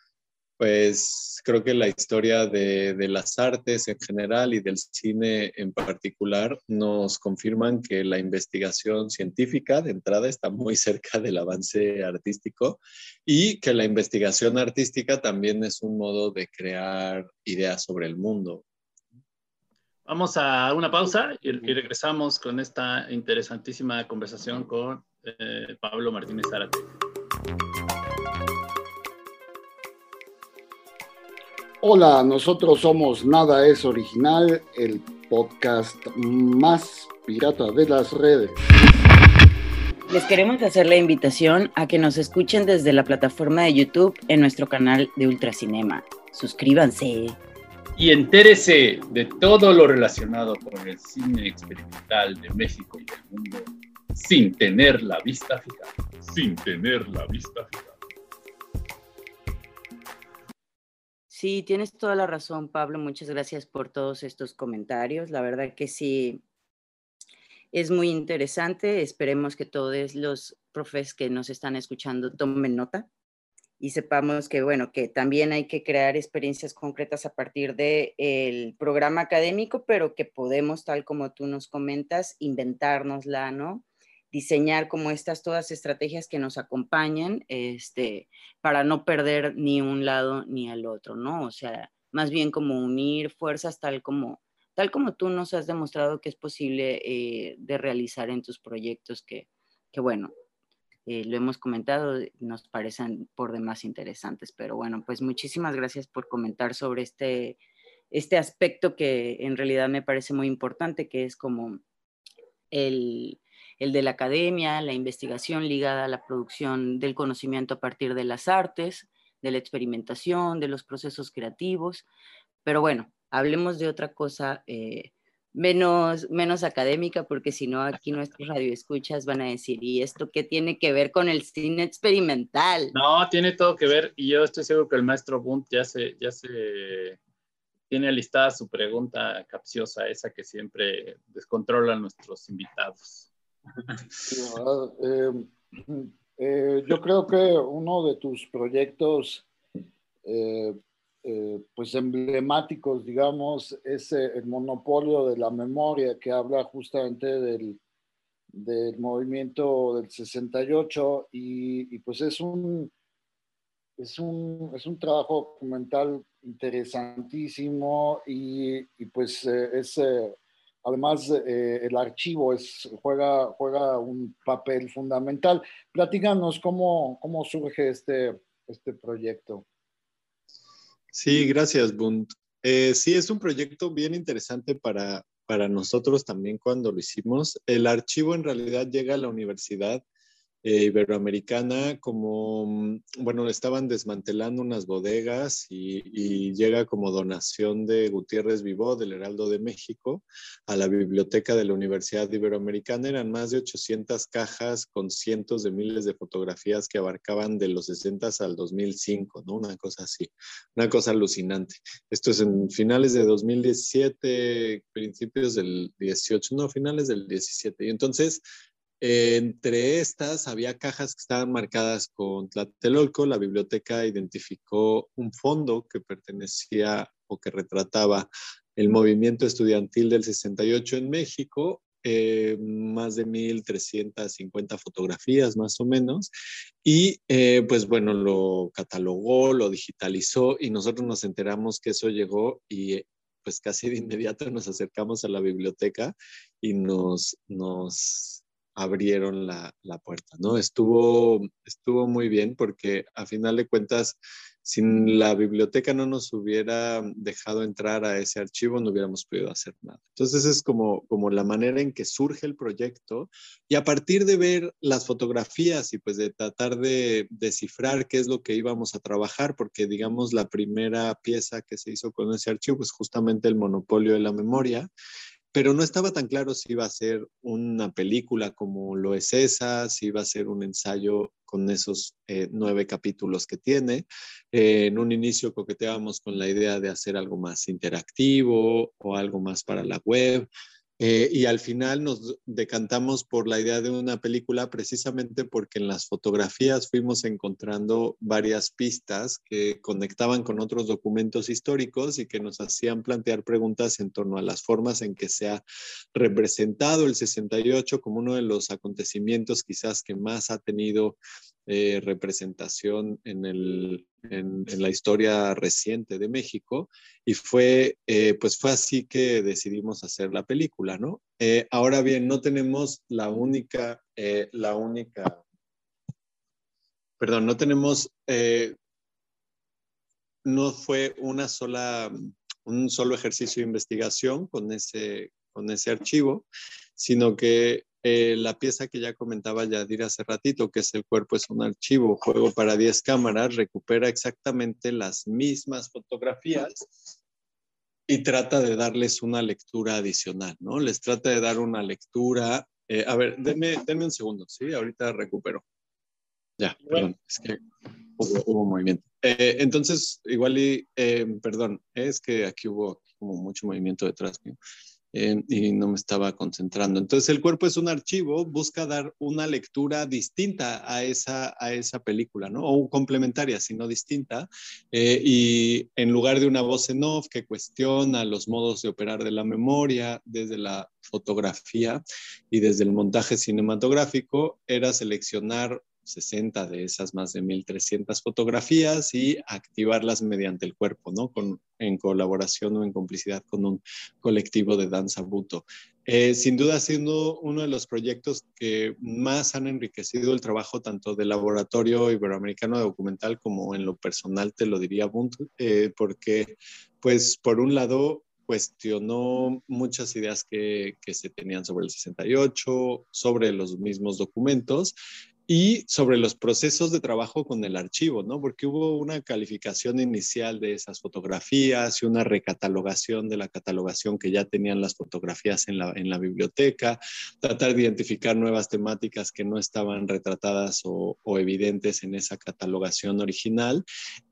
pues creo que la historia de, las artes en general y del cine en particular nos confirman que la investigación científica de entrada está muy cerca del avance artístico y que la investigación artística también es un modo de crear ideas sobre el mundo.
Vamos a una pausa y, regresamos con esta interesantísima conversación con eh, Pablo Martínez Zárate.
Hola, nosotros somos Nada es Original, el podcast más pirata de las redes.
Les queremos hacer la invitación a que nos escuchen desde la plataforma de YouTube en nuestro canal de Ultracinema. Suscríbanse.
Y entérese de todo lo relacionado con el cine experimental de México y del mundo sin tener la vista fija. Sin tener la vista fija.
Sí, tienes toda la razón, Pablo. Muchas gracias por todos estos comentarios. La verdad que sí, es muy interesante. Esperemos que todos los profes que nos están escuchando tomen nota y sepamos que, bueno, que también hay que crear experiencias concretas a partir del programa académico, pero que podemos, tal como tú nos comentas, inventárnosla, ¿no? Diseñar como estas todas estrategias que nos acompañen este, para no perder ni un lado ni al otro, ¿no? O sea, más bien como unir fuerzas tal como, tal como tú nos has demostrado que es posible eh, de realizar en tus proyectos que, que bueno, eh, lo hemos comentado, nos parecen por demás interesantes, pero bueno, pues muchísimas gracias por comentar sobre este, este aspecto que en realidad me parece muy importante, que es como el, el de la academia, la investigación ligada a la producción del conocimiento a partir de las artes, de la experimentación, de los procesos creativos. Pero bueno, hablemos de otra cosa eh, menos, menos académica, porque si no, aquí nuestros radioescuchas van a decir, ¿y esto qué tiene que ver con el cine experimental?
No, tiene todo que ver, y yo estoy seguro que el maestro Bunt ya se, ya se tiene alistada su pregunta capciosa, esa que siempre descontrola a nuestros invitados.
Eh, eh, yo creo que uno de tus proyectos eh, eh, pues emblemáticos, digamos, es eh, el monopolio de la memoria que habla justamente del, del movimiento del 68 y, y, pues es un, es un, es un trabajo documental interesantísimo y, y pues eh, es, además el archivo juega, un papel fundamental. Platícanos cómo, surge este, este proyecto.
Sí, gracias, Bund. Eh, sí, es un proyecto bien interesante para nosotros también cuando lo hicimos. El archivo en realidad llega a la universidad eh, iberoamericana, como, mm, bueno, estaban desmantelando unas bodegas y, llega como donación de Gutiérrez Vivó, del Heraldo de México, a la biblioteca de la Universidad Iberoamericana. Eran más de 800 cajas con cientos de miles de fotografías que abarcaban de los 60 al 2005, ¿no? Una cosa así, una cosa alucinante. Esto es en finales de 2017, principios del 18, no, finales del 17. Y entonces entre estas había cajas que estaban marcadas con Tlatelolco. La biblioteca identificó un fondo que pertenecía o que retrataba el movimiento estudiantil del 68 en México, eh, más de 1.350 fotografías más o menos, y eh, pues bueno, lo catalogó, lo digitalizó y nosotros nos enteramos que eso llegó y pues casi de inmediato nos acercamos a la biblioteca y nos, nos abrieron la, puerta, ¿no? Estuvo, estuvo muy bien porque a final de cuentas, sin la biblioteca no nos hubiera dejado entrar a ese archivo, no hubiéramos podido hacer nada. Entonces es como, como la manera en que surge el proyecto y a partir de ver las fotografías y pues de tratar de descifrar qué es lo que íbamos a trabajar, porque digamos la primera pieza que se hizo con ese archivo es justamente el monopolio de la memoria pero no estaba tan claro si iba a ser una película como lo es esa, si iba a ser un ensayo con esos eh, nueve capítulos que tiene. Eh, en un inicio coqueteábamos con la idea de hacer algo más interactivo o algo más para la web. Eh, y al final nos decantamos por la idea de una película precisamente porque en las fotografías fuimos encontrando varias pistas que conectaban con otros documentos históricos y que nos hacían plantear preguntas en torno a las formas en que se ha representado el 68 como uno de los acontecimientos quizás que más ha tenido eh, representación en, el, en, la historia reciente de México y fue, eh, pues fue así que decidimos hacer la película, ¿no? Eh, ahora bien, no tenemos la única, la única, perdón, no tenemos, no fue una sola, un solo ejercicio de investigación con ese, con ese archivo, sino que eh, la pieza que ya comentaba Yadir hace ratito, que es El cuerpo es un archivo, juego para 10 cámaras, recupera exactamente las mismas fotografías y trata de darles una lectura adicional, ¿no? Les trata de dar una lectura. Eh, a ver, denme, un segundo, ¿sí? Ahorita recupero. Ya, perdón, es que hubo, movimiento. Eh, entonces, igual y, perdón, es que aquí hubo como mucho movimiento detrás mío. Eh, y no me estaba concentrando. Entonces el cuerpo es un archivo, busca dar una lectura distinta a esa, a esa película, ¿no? O complementaria, sino distinta. Eh, y en lugar de una voz en off que cuestiona los modos de operar de la memoria desde la fotografía y desde el montaje cinematográfico, era seleccionar 60 de esas más de 1.300 fotografías y activarlas mediante el cuerpo, ¿no? Con, en colaboración o en complicidad con un colectivo de danza buto. Eh, sin duda, siendo uno de los proyectos que más han enriquecido el trabajo tanto del Laboratorio Iberoamericano de Documental como en lo personal, te lo diría, Bunt, eh, porque, pues, por un lado, cuestionó muchas ideas que, que, se tenían sobre el 68, sobre los mismos documentos y sobre los procesos de trabajo con el archivo, ¿no? Porque hubo una calificación inicial de esas fotografías y una recatalogación de la catalogación que ya tenían las fotografías en la, en la biblioteca, tratar de identificar nuevas temáticas que no estaban retratadas o, o evidentes en esa catalogación original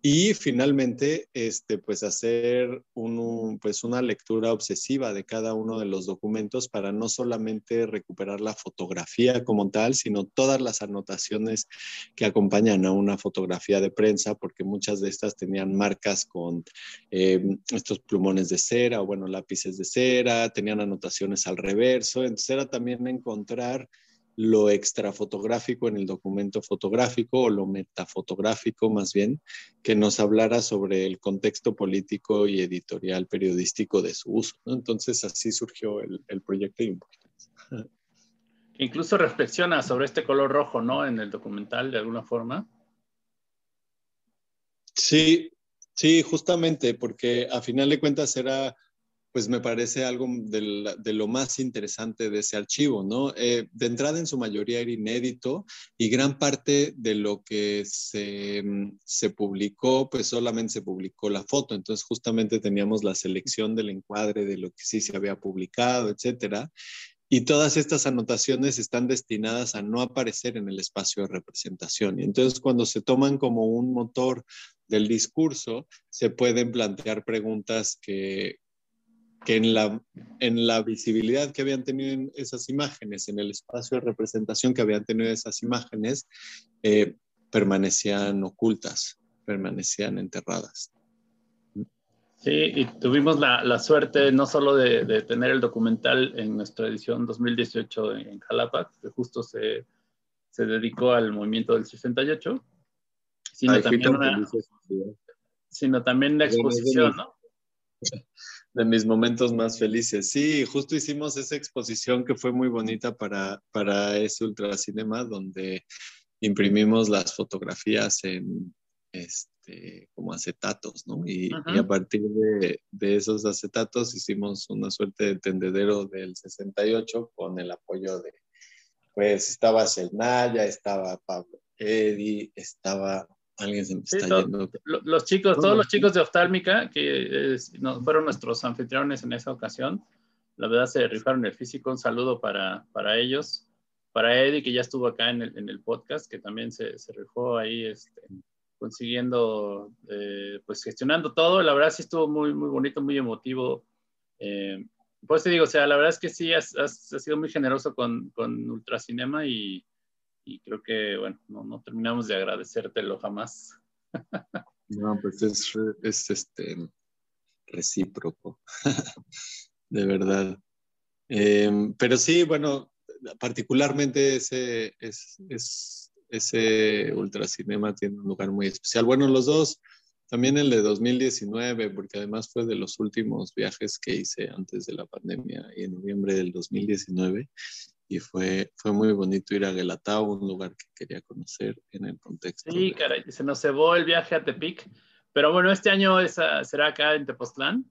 y finalmente, este, pues hacer un, pues una lectura obsesiva de cada uno de los documentos para no solamente recuperar la fotografía como tal, sino todas las anotaciones anotaciones que acompañan a una fotografía de prensa, porque muchas de estas tenían marcas con eh, estos plumones de cera o, bueno, lápices de cera, tenían anotaciones al reverso. Entonces era también encontrar lo extrafotográfico en el documento fotográfico o lo metafotográfico más bien, que nos hablara sobre el contexto político y editorial periodístico de su uso. Entonces así surgió el, proyecto
incluso reflexiona sobre este color rojo, ¿no? En el documental, de alguna forma.
Sí, sí, justamente, porque a final de cuentas era, pues me parece algo de, lo más interesante de ese archivo, ¿no? Eh, de entrada en su mayoría era inédito y gran parte de lo que se, se publicó, pues solamente se publicó la foto, entonces justamente teníamos la selección del encuadre de lo que sí se había publicado, etcétera. Y todas estas anotaciones están destinadas a no aparecer en el espacio de representación. Y entonces cuando se toman como un motor del discurso, se pueden plantear preguntas que, que en, la, en la visibilidad que habían tenido esas imágenes, en el espacio de representación que habían tenido esas imágenes, eh, permanecían ocultas, permanecían enterradas.
Sí, y tuvimos la, la suerte no solo de, de, tener el documental en nuestra edición 2018 en Jalapa, que justo se, se dedicó al movimiento del 68, sino, también, una, sino también la exposición, ¿no?
De mis momentos más felices. Sí, justo hicimos esa exposición que fue muy bonita para, para ese ultracinema, donde imprimimos las fotografías en, este, como acetatos, ¿no? Y, a partir de, de, esos acetatos hicimos una suerte de tendedero del 68 con el apoyo de, pues estaba Selnaya, estaba Pablo Eddy, estaba alguien se me está yendo.
Los chicos, todos los chicos de oftálmica que fueron nuestros anfitriones en esa ocasión, la verdad se rifaron el físico, un saludo para, para ellos, para Eddie que ya estuvo acá en el, en el podcast, que también se, se rifó ahí este, consiguiendo, eh, pues gestionando todo. La verdad sí estuvo muy, muy bonito, muy emotivo. Eh, pues te digo, o sea, la verdad es que sí, has, sido muy generoso con, con Ultracinema y, y, creo que, bueno, no, no, terminamos de agradecértelo jamás.
No, pues es, es este, recíproco, de verdad. Eh, pero sí, bueno, particularmente es, es ese ultracinema tiene un lugar muy especial. Bueno, los dos, también el de 2019, porque además fue de los últimos viajes que hice antes de la pandemia, y en noviembre del 2019, y fue, fue muy bonito ir a Guelatao, un lugar que quería conocer en el contexto.
Sí, caray, se nos cebó el viaje a Tepic, pero bueno, este año será acá en Tepoztlán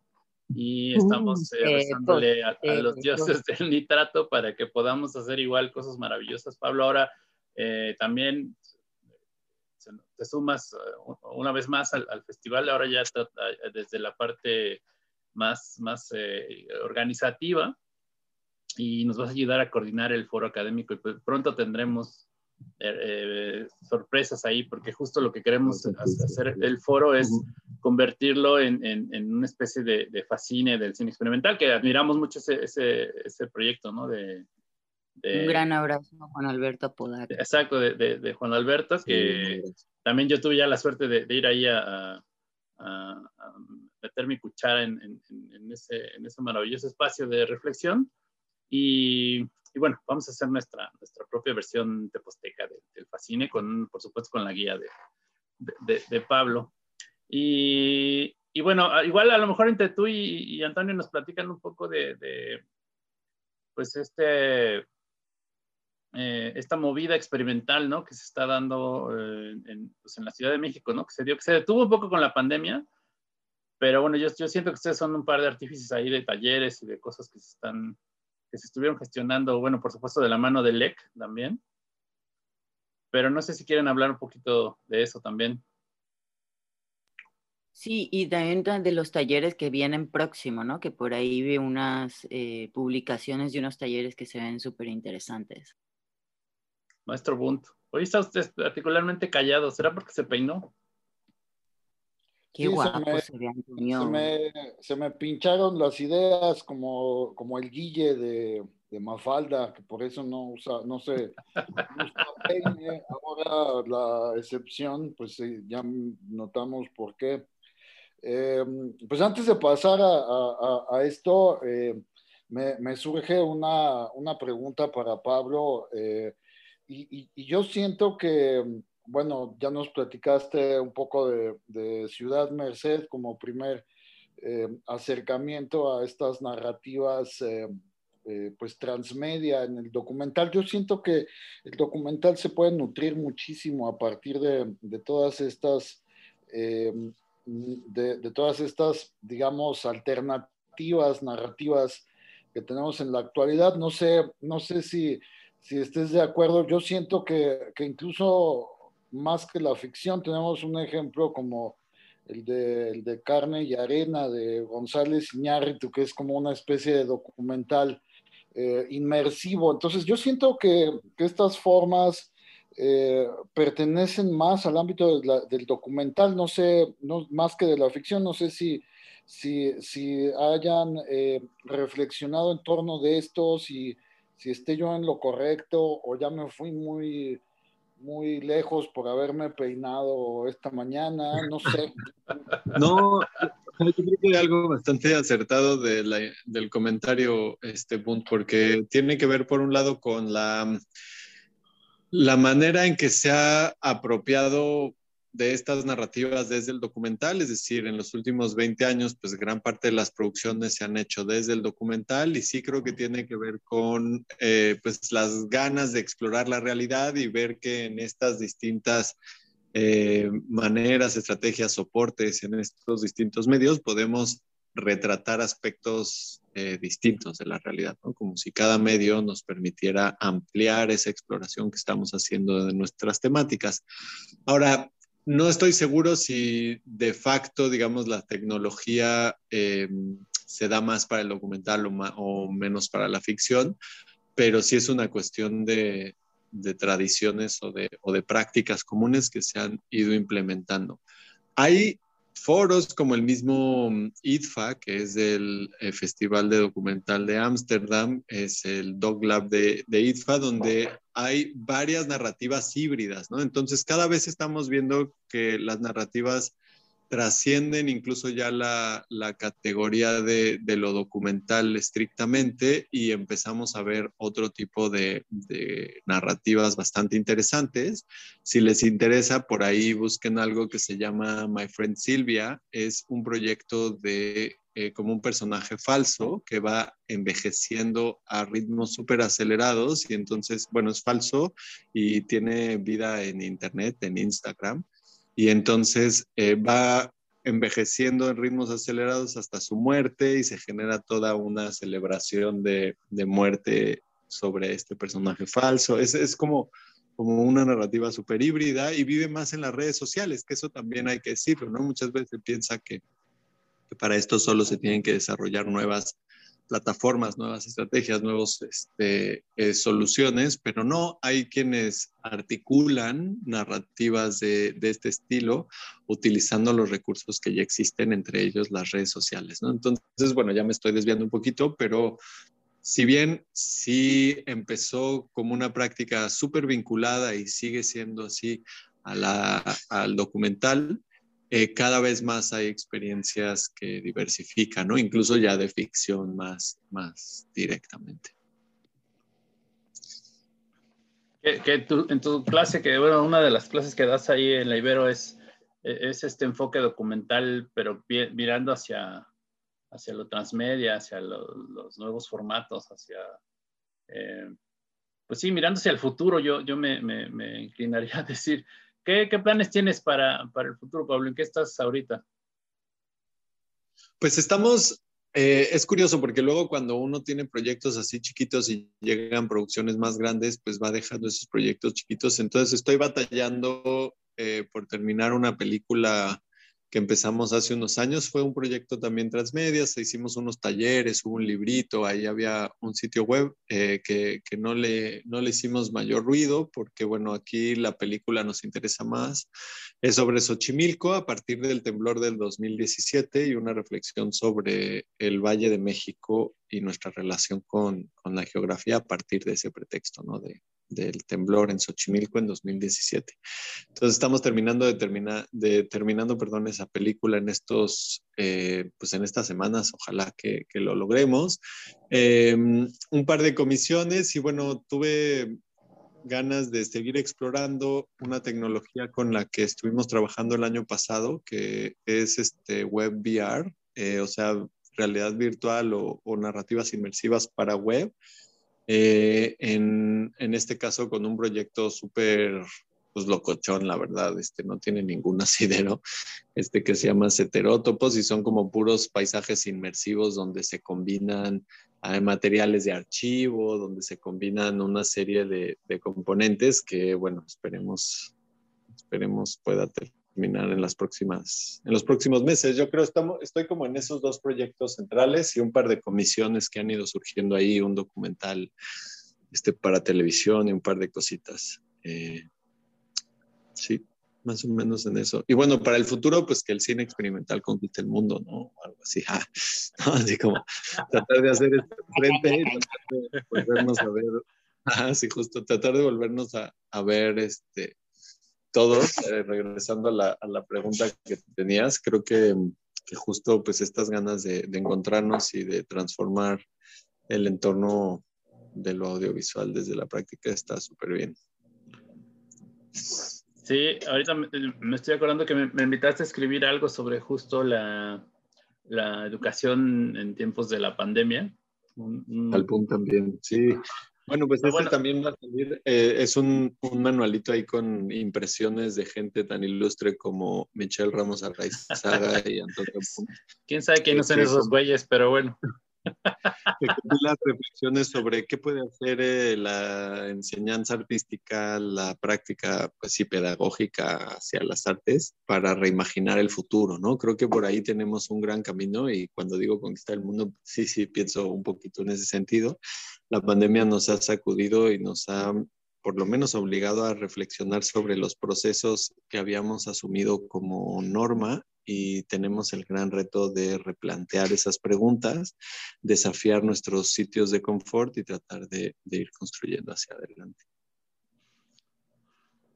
y estamos eh, eh, rezándole a, eh, los dioses del nitrato para que podamos hacer igual cosas maravillosas. Pablo, ahora eh, también te sumas eh, una vez más al, festival, ahora ya desde la parte más, más eh, organizativa y nos vas a ayudar a coordinar el foro académico y pues pronto tendremos sorpresas ahí porque justo lo que queremos hacer el foro es convertirlo en, en, una especie de, de, fascine del cine experimental, que admiramos mucho ese, ese, ese proyecto, ¿no? De,
un gran abrazo a Juan Alberto Podar.
Exacto, de, de, Juan Alberto, que también yo tuve ya la suerte de, ir ahí a, a, meter mi cuchara en, en, ese, en, ese, maravilloso espacio de reflexión. Y, y, bueno, vamos a hacer nuestra, nuestra propia versión teposteca del, Fascine, con, por supuesto con la guía de, de Pablo. Y, y, bueno, igual a lo mejor entre tú y, y Antonio nos platican un poco de, pues este eh, esta movida experimental, ¿no? Que se está dando eh, en, pues en, la Ciudad de México, ¿no? Que se dio, que se detuvo un poco con la pandemia, Pero bueno, yo, yo siento que ustedes son un par de artífices ahí de talleres y de cosas que se están, que se estuvieron gestionando, bueno, por supuesto de la mano del LEC también. Pero no sé si quieren hablar un poquito de eso también.
Sí, y también de los talleres que vienen próximo, ¿no? Que por ahí vi unas eh, publicaciones de unos talleres que se ven súper interesantes.
Maestro Bunt, hoy está usted particularmente callado, ¿será porque se peinó?
Qué guapo
se me, se, me, pincharon las ideas como, como el Guille de, de, Mafalda, que por eso no usa, no sé, Ahora la excepción, pues ya notamos por qué. Eh, pues antes de pasar a, esto, eh, me, surge una, pregunta para Pablo. Eh, y, yo siento que, bueno, ya nos platicaste un poco de, Ciudad Merced como primer acercamiento a estas narrativas. pues transmedia en el documental. Yo siento que el documental se puede nutrir muchísimo a partir de, de todas estas de, todas estas, digamos, alternativas narrativas que tenemos en la actualidad. No sé, no sé si, si estés de acuerdo. Yo siento que, que incluso más que la ficción, tenemos un ejemplo como el de, el de Carne y Arena de González Iñárritu, que es como una especie de documental eh, inmersivo. Entonces, yo siento que, que estas formas eh, pertenecen más al ámbito del documental, no sé, no, más que de la ficción, no sé si, si, si hayan eh, reflexionado en torno de esto, si, si esté yo en lo correcto o ya me fui muy, muy lejos por haberme peinado esta mañana, no sé.
No, yo creo que hay algo bastante acertado de del comentario, este punto, porque tiene que ver por un lado con la la manera en que se ha apropiado de estas narrativas desde el documental, es decir, en los últimos 20 años, pues gran parte de las producciones se han hecho desde el documental y sí creo que tiene que ver con eh, pues las ganas de explorar la realidad y ver que en estas distintas eh, maneras, estrategias, soportes, en estos distintos medios podemos retratar aspectos eh, distintos de la realidad, como si cada medio nos permitiera ampliar esa exploración que estamos haciendo de nuestras temáticas. Ahora, no estoy seguro si de facto, digamos, la tecnología eh, se da más para el documental o, menos para la ficción, pero sí es una cuestión de, tradiciones o de, prácticas comunes que se han ido implementando. Hay foros como el mismo IDFA, que es el, eh, Festival de Documental de Ámsterdam, es el Dog Lab de, de, IDFA, donde hay varias narrativas híbridas, ¿no? Entonces, cada vez estamos viendo que las narrativas trascienden incluso ya la, categoría de, lo documental estrictamente y empezamos a ver otro tipo de, narrativas bastante interesantes. Si les interesa, por ahí busquen algo que se llama My Friend Silvia. Es un proyecto de eh, como un personaje falso que va envejeciendo a ritmos súper acelerados y entonces, bueno, es falso y tiene vida en Internet, en Instagram y entonces eh, va envejeciendo en ritmos acelerados hasta su muerte y se genera toda una celebración de, muerte sobre este personaje falso. Es, es como, como una narrativa súper híbrida y vive más en las redes sociales, que eso también hay que decirlo, ¿no? Muchas veces piensa que, para esto solo se tienen que desarrollar nuevas plataformas, nuevas estrategias, nuevas este, eh, soluciones, pero no hay quienes articulan narrativas de, este estilo utilizando los recursos que ya existen, entre ellos las redes sociales. Entonces, bueno, ya me estoy desviando un poquito, pero si bien sí empezó como una práctica súper vinculada y sigue siendo así al documental, eh, cada vez más hay experiencias que diversifican, ¿no? Incluso ya de ficción más, más directamente.
Que, en tu clase, que bueno, una de las clases que das ahí en la Ibero es, es este enfoque documental, pero mirando hacia, hacia lo transmedia, hacia los nuevos formatos, hacia, eh, pues sí, mirando hacia el futuro, yo, yo me inclinaría a decir, ¿Qué, planes tienes para, el futuro, Pablo? ¿En qué estás ahorita?
Pues estamos, eh, es curioso porque luego cuando uno tiene proyectos así chiquitos y llegan producciones más grandes, pues va dejando esos proyectos chiquitos. Entonces estoy batallando eh, por terminar una película que empezamos hace unos años. Fue un proyecto también transmedias, hicimos unos talleres, hubo un librito, ahí había un sitio web eh, que, que, no, le, no le hicimos mayor ruido porque, bueno, aquí la película nos interesa más. Es sobre Xochimilco a partir del temblor del 2017 y una reflexión sobre el Valle de México y nuestra relación con, con la geografía a partir de ese pretexto, ¿no? De, del temblor en Xochimilco en 2017. Entonces estamos terminando de, terminar, de terminando perdón, esa película en, estos, eh, pues en estas semanas, ojalá que, que lo logremos. Eh, un par de comisiones y bueno, tuve ganas de seguir explorando una tecnología con la que estuvimos trabajando el año pasado, que es este web VR, eh, o sea, realidad virtual o, o narrativas inmersivas para web. Eh, en, en, este caso con un proyecto súper pues locochón, la verdad, este no tiene ningún asidero, este que se llama Ceterótopos y son como puros paisajes inmersivos donde se combinan hay materiales de archivo, donde se combinan una serie de, componentes que, bueno, esperemos, esperemos pueda terminar en las próximas, en los próximos meses. Yo creo estamos, estoy como en esos dos proyectos centrales y un par de comisiones que han ido surgiendo ahí, un documental este, para televisión y un par de cositas. Eh, sí, más o menos en eso. Y bueno, para el futuro, pues que el cine experimental conquiste el mundo, ¿no? Algo así, ah, así como tratar de hacer esto frente y tratar de volvernos a ver, ah, sí, justo, tratar de volvernos a, a ver este, todos, eh, regresando a la, a la, pregunta que tenías, creo que, que justo pues estas ganas de, de, encontrarnos y de transformar el entorno de lo audiovisual desde la práctica está súper bien.
Sí, ahorita me, me estoy acordando que me, me, invitaste a escribir algo sobre justo la, la educación en tiempos de la pandemia.
Al punto también, sí. Bueno, pues este bueno. también va a salir, eh, es un, un, manualito ahí con impresiones de gente tan ilustre como Michelle Ramos Arraizaga y Antonio Punta.
Quién sabe quiénes son esos güeyes, pero bueno.
Las reflexiones sobre qué puede hacer eh, la enseñanza artística, la práctica, pues sí, pedagógica hacia las artes para reimaginar el futuro, ¿no? Creo que por ahí tenemos un gran camino y cuando digo conquistar el mundo, sí, sí, pienso un poquito en ese sentido. La pandemia nos ha sacudido y nos ha por lo menos obligado a reflexionar sobre los procesos que habíamos asumido como norma y tenemos el gran reto de replantear esas preguntas, desafiar nuestros sitios de confort y tratar de, de ir construyendo hacia adelante.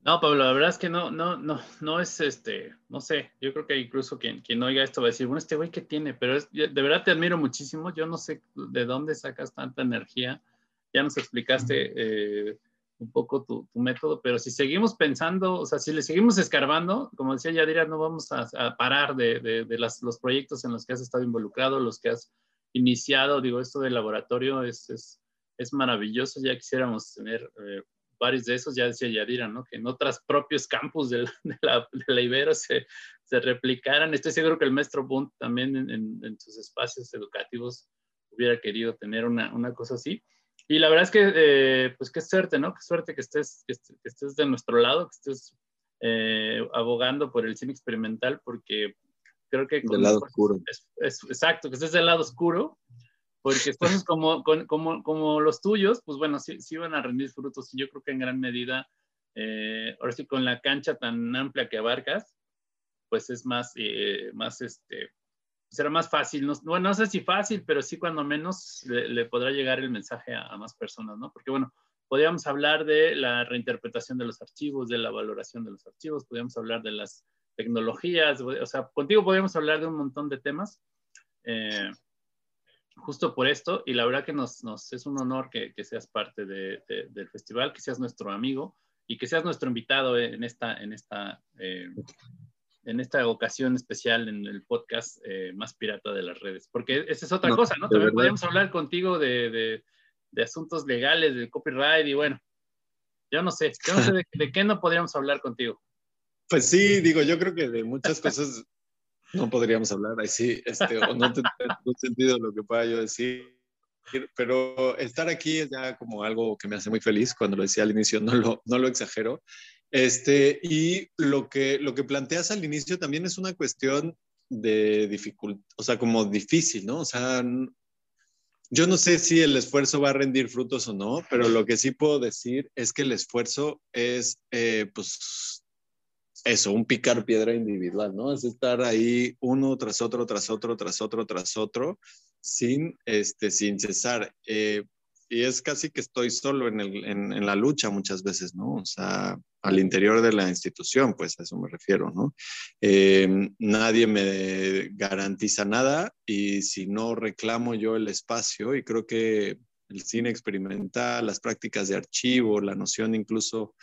No, Pablo, la verdad es que no, no, no, no es este, no sé, yo creo que incluso quien, quien oiga esto va a decir, bueno, este güey, ¿qué tiene? Pero es, de verdad te admiro muchísimo, yo no sé de dónde sacas tanta energía, ya nos explicaste eh, un poco tu, tu, método, pero si seguimos pensando, o sea, si le seguimos escarbando, como decía Yadira, no vamos a, a parar de, de, de las, los proyectos en los que has estado involucrado, los que has iniciado, digo, esto del laboratorio es, es, es maravilloso, ya quisiéramos tener eh, varios de esos, ya decía Yadira, ¿no? Que en otros propios campus de la, de la, la Ibero se, se, replicaran. Estoy seguro que el maestro Bunt también en, en, en sus espacios educativos hubiera querido tener una, una cosa así. Y la verdad es que, eh, pues qué suerte, ¿no? Qué suerte que estés, que, estés de nuestro lado, que estés eh, abogando por el cine experimental, porque creo que...
Del lado oscuro.
Es, es, exacto, que estés del lado oscuro, porque cosas como, como, como los tuyos, pues bueno, sí, sí van a rendir frutos. Y yo creo que en gran medida, eh, ahora sí, con la cancha tan amplia que abarcas, pues es más, eh, más este, será más fácil, no, bueno, no sé si fácil, pero sí cuando menos le, le podrá llegar el mensaje a, más personas, ¿no? Porque bueno, podríamos hablar de la reinterpretación de los archivos, de la valoración de los archivos, podríamos hablar de las tecnologías, o sea, contigo podríamos hablar de un montón de temas, eh, justo por esto, y la verdad que nos, es un honor que, que seas parte de, de, del festival, que seas nuestro amigo y que seas nuestro invitado en esta, en esta eh, en esta ocasión especial en el podcast eh, más pirata de las redes. Porque esa es otra no, cosa, ¿no? También podemos hablar contigo de, de, de, asuntos legales, de copyright y bueno, yo no sé, yo no sé de, de, qué no podríamos hablar contigo.
Pues sí, digo, yo creo que de muchas cosas no podríamos hablar ahí sí, este, o no tiene sentido lo que pueda yo decir. Pero estar aquí es ya como algo que me hace muy feliz. Cuando lo decía al inicio, no lo, no lo exagero. Este, y lo que, lo que planteas al inicio también es una cuestión de dificultad, o sea, como difícil, ¿no? O sea, yo no sé si el esfuerzo va a rendir frutos o no, pero lo que sí puedo decir es que el esfuerzo es, eh, pues, eso, un picar piedra individual, ¿no? Es estar ahí uno tras otro, tras otro, tras otro, tras otro, sin, este, sin cesar. Eh, y es casi que estoy solo en, el, en, la lucha muchas veces, ¿no? O sea, al interior de la institución, pues a eso me refiero, ¿no? Eh, nadie me garantiza nada y si no reclamo yo el espacio, y creo que el cine experimental, las prácticas de archivo, la noción incluso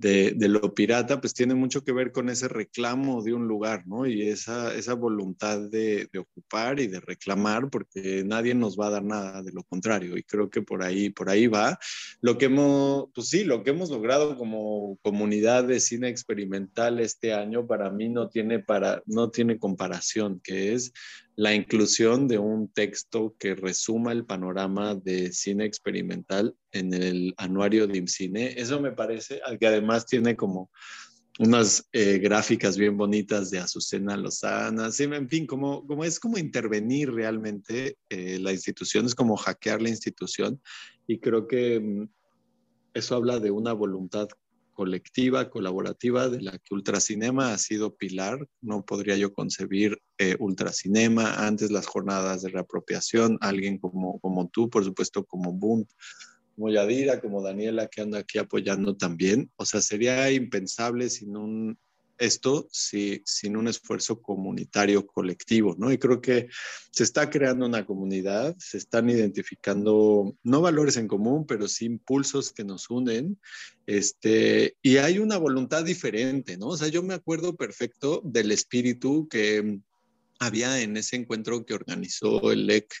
de, lo pirata, pues tiene mucho que ver con ese reclamo de un lugar, ¿no? Y esa, esa voluntad de, ocupar y de reclamar, porque nadie nos va a dar nada, de lo contrario. Y creo que por ahí, por ahí va. Lo que hemos, pues sí, lo que hemos logrado como comunidad de cine experimental este año, para mí no tiene, para, no tiene comparación, que es la inclusión de un texto que resuma el panorama de cine experimental en el anuario de IMCINE. Eso me parece, que además tiene como unas eh, gráficas bien bonitas de Azucena Lozana, sí, en fin, como, como es como intervenir realmente eh, la institución, es como hackear la institución y creo que mm, eso habla de una voluntad colectiva, colaborativa, de la que Ultracinema ha sido pilar. No podría yo concebir eh, Ultracinema antes las jornadas de reapropiación, alguien como, como tú, por supuesto, como Boom, como Yadira, como Daniela, que anda aquí apoyando también. O sea, sería impensable sin un esto si, sin un esfuerzo comunitario colectivo, ¿no? Y creo que se está creando una comunidad, se están identificando no valores en común, pero sí impulsos que nos unen, este, y hay una voluntad diferente, ¿no? O sea, yo me acuerdo perfecto del espíritu que había en ese encuentro que organizó el LEC,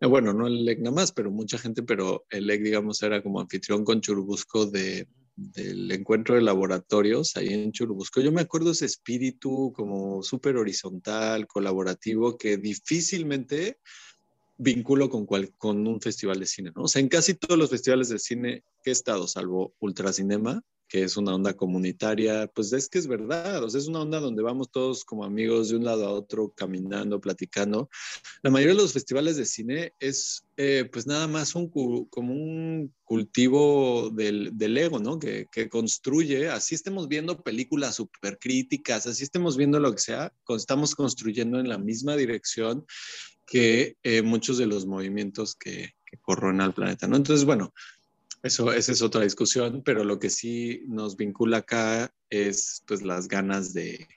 eh, bueno, no el LEC nada más, pero mucha gente, pero el LEC, digamos, era como anfitrión con Churubusco de del encuentro de laboratorios ahí en Churubusco. Yo me acuerdo ese espíritu como súper horizontal, colaborativo, que difícilmente vinculo con, con un festival de cine, ¿no? O sea, en casi todos los festivales de cine que he estado, salvo Ultracinema, que es una onda comunitaria, pues es que es verdad, o sea, es una onda donde vamos todos como amigos de un lado a otro, caminando, platicando. La mayoría de los festivales de cine es eh, pues nada más un, como un cultivo del, del ego, ¿no? Que, que, construye, así estemos viendo películas súper críticas, así estemos viendo lo que sea, estamos construyendo en la misma dirección que eh, muchos de los movimientos que, que al planeta, ¿no? Entonces, bueno, eso, esa es otra discusión, pero lo que sí nos vincula acá es pues las ganas de,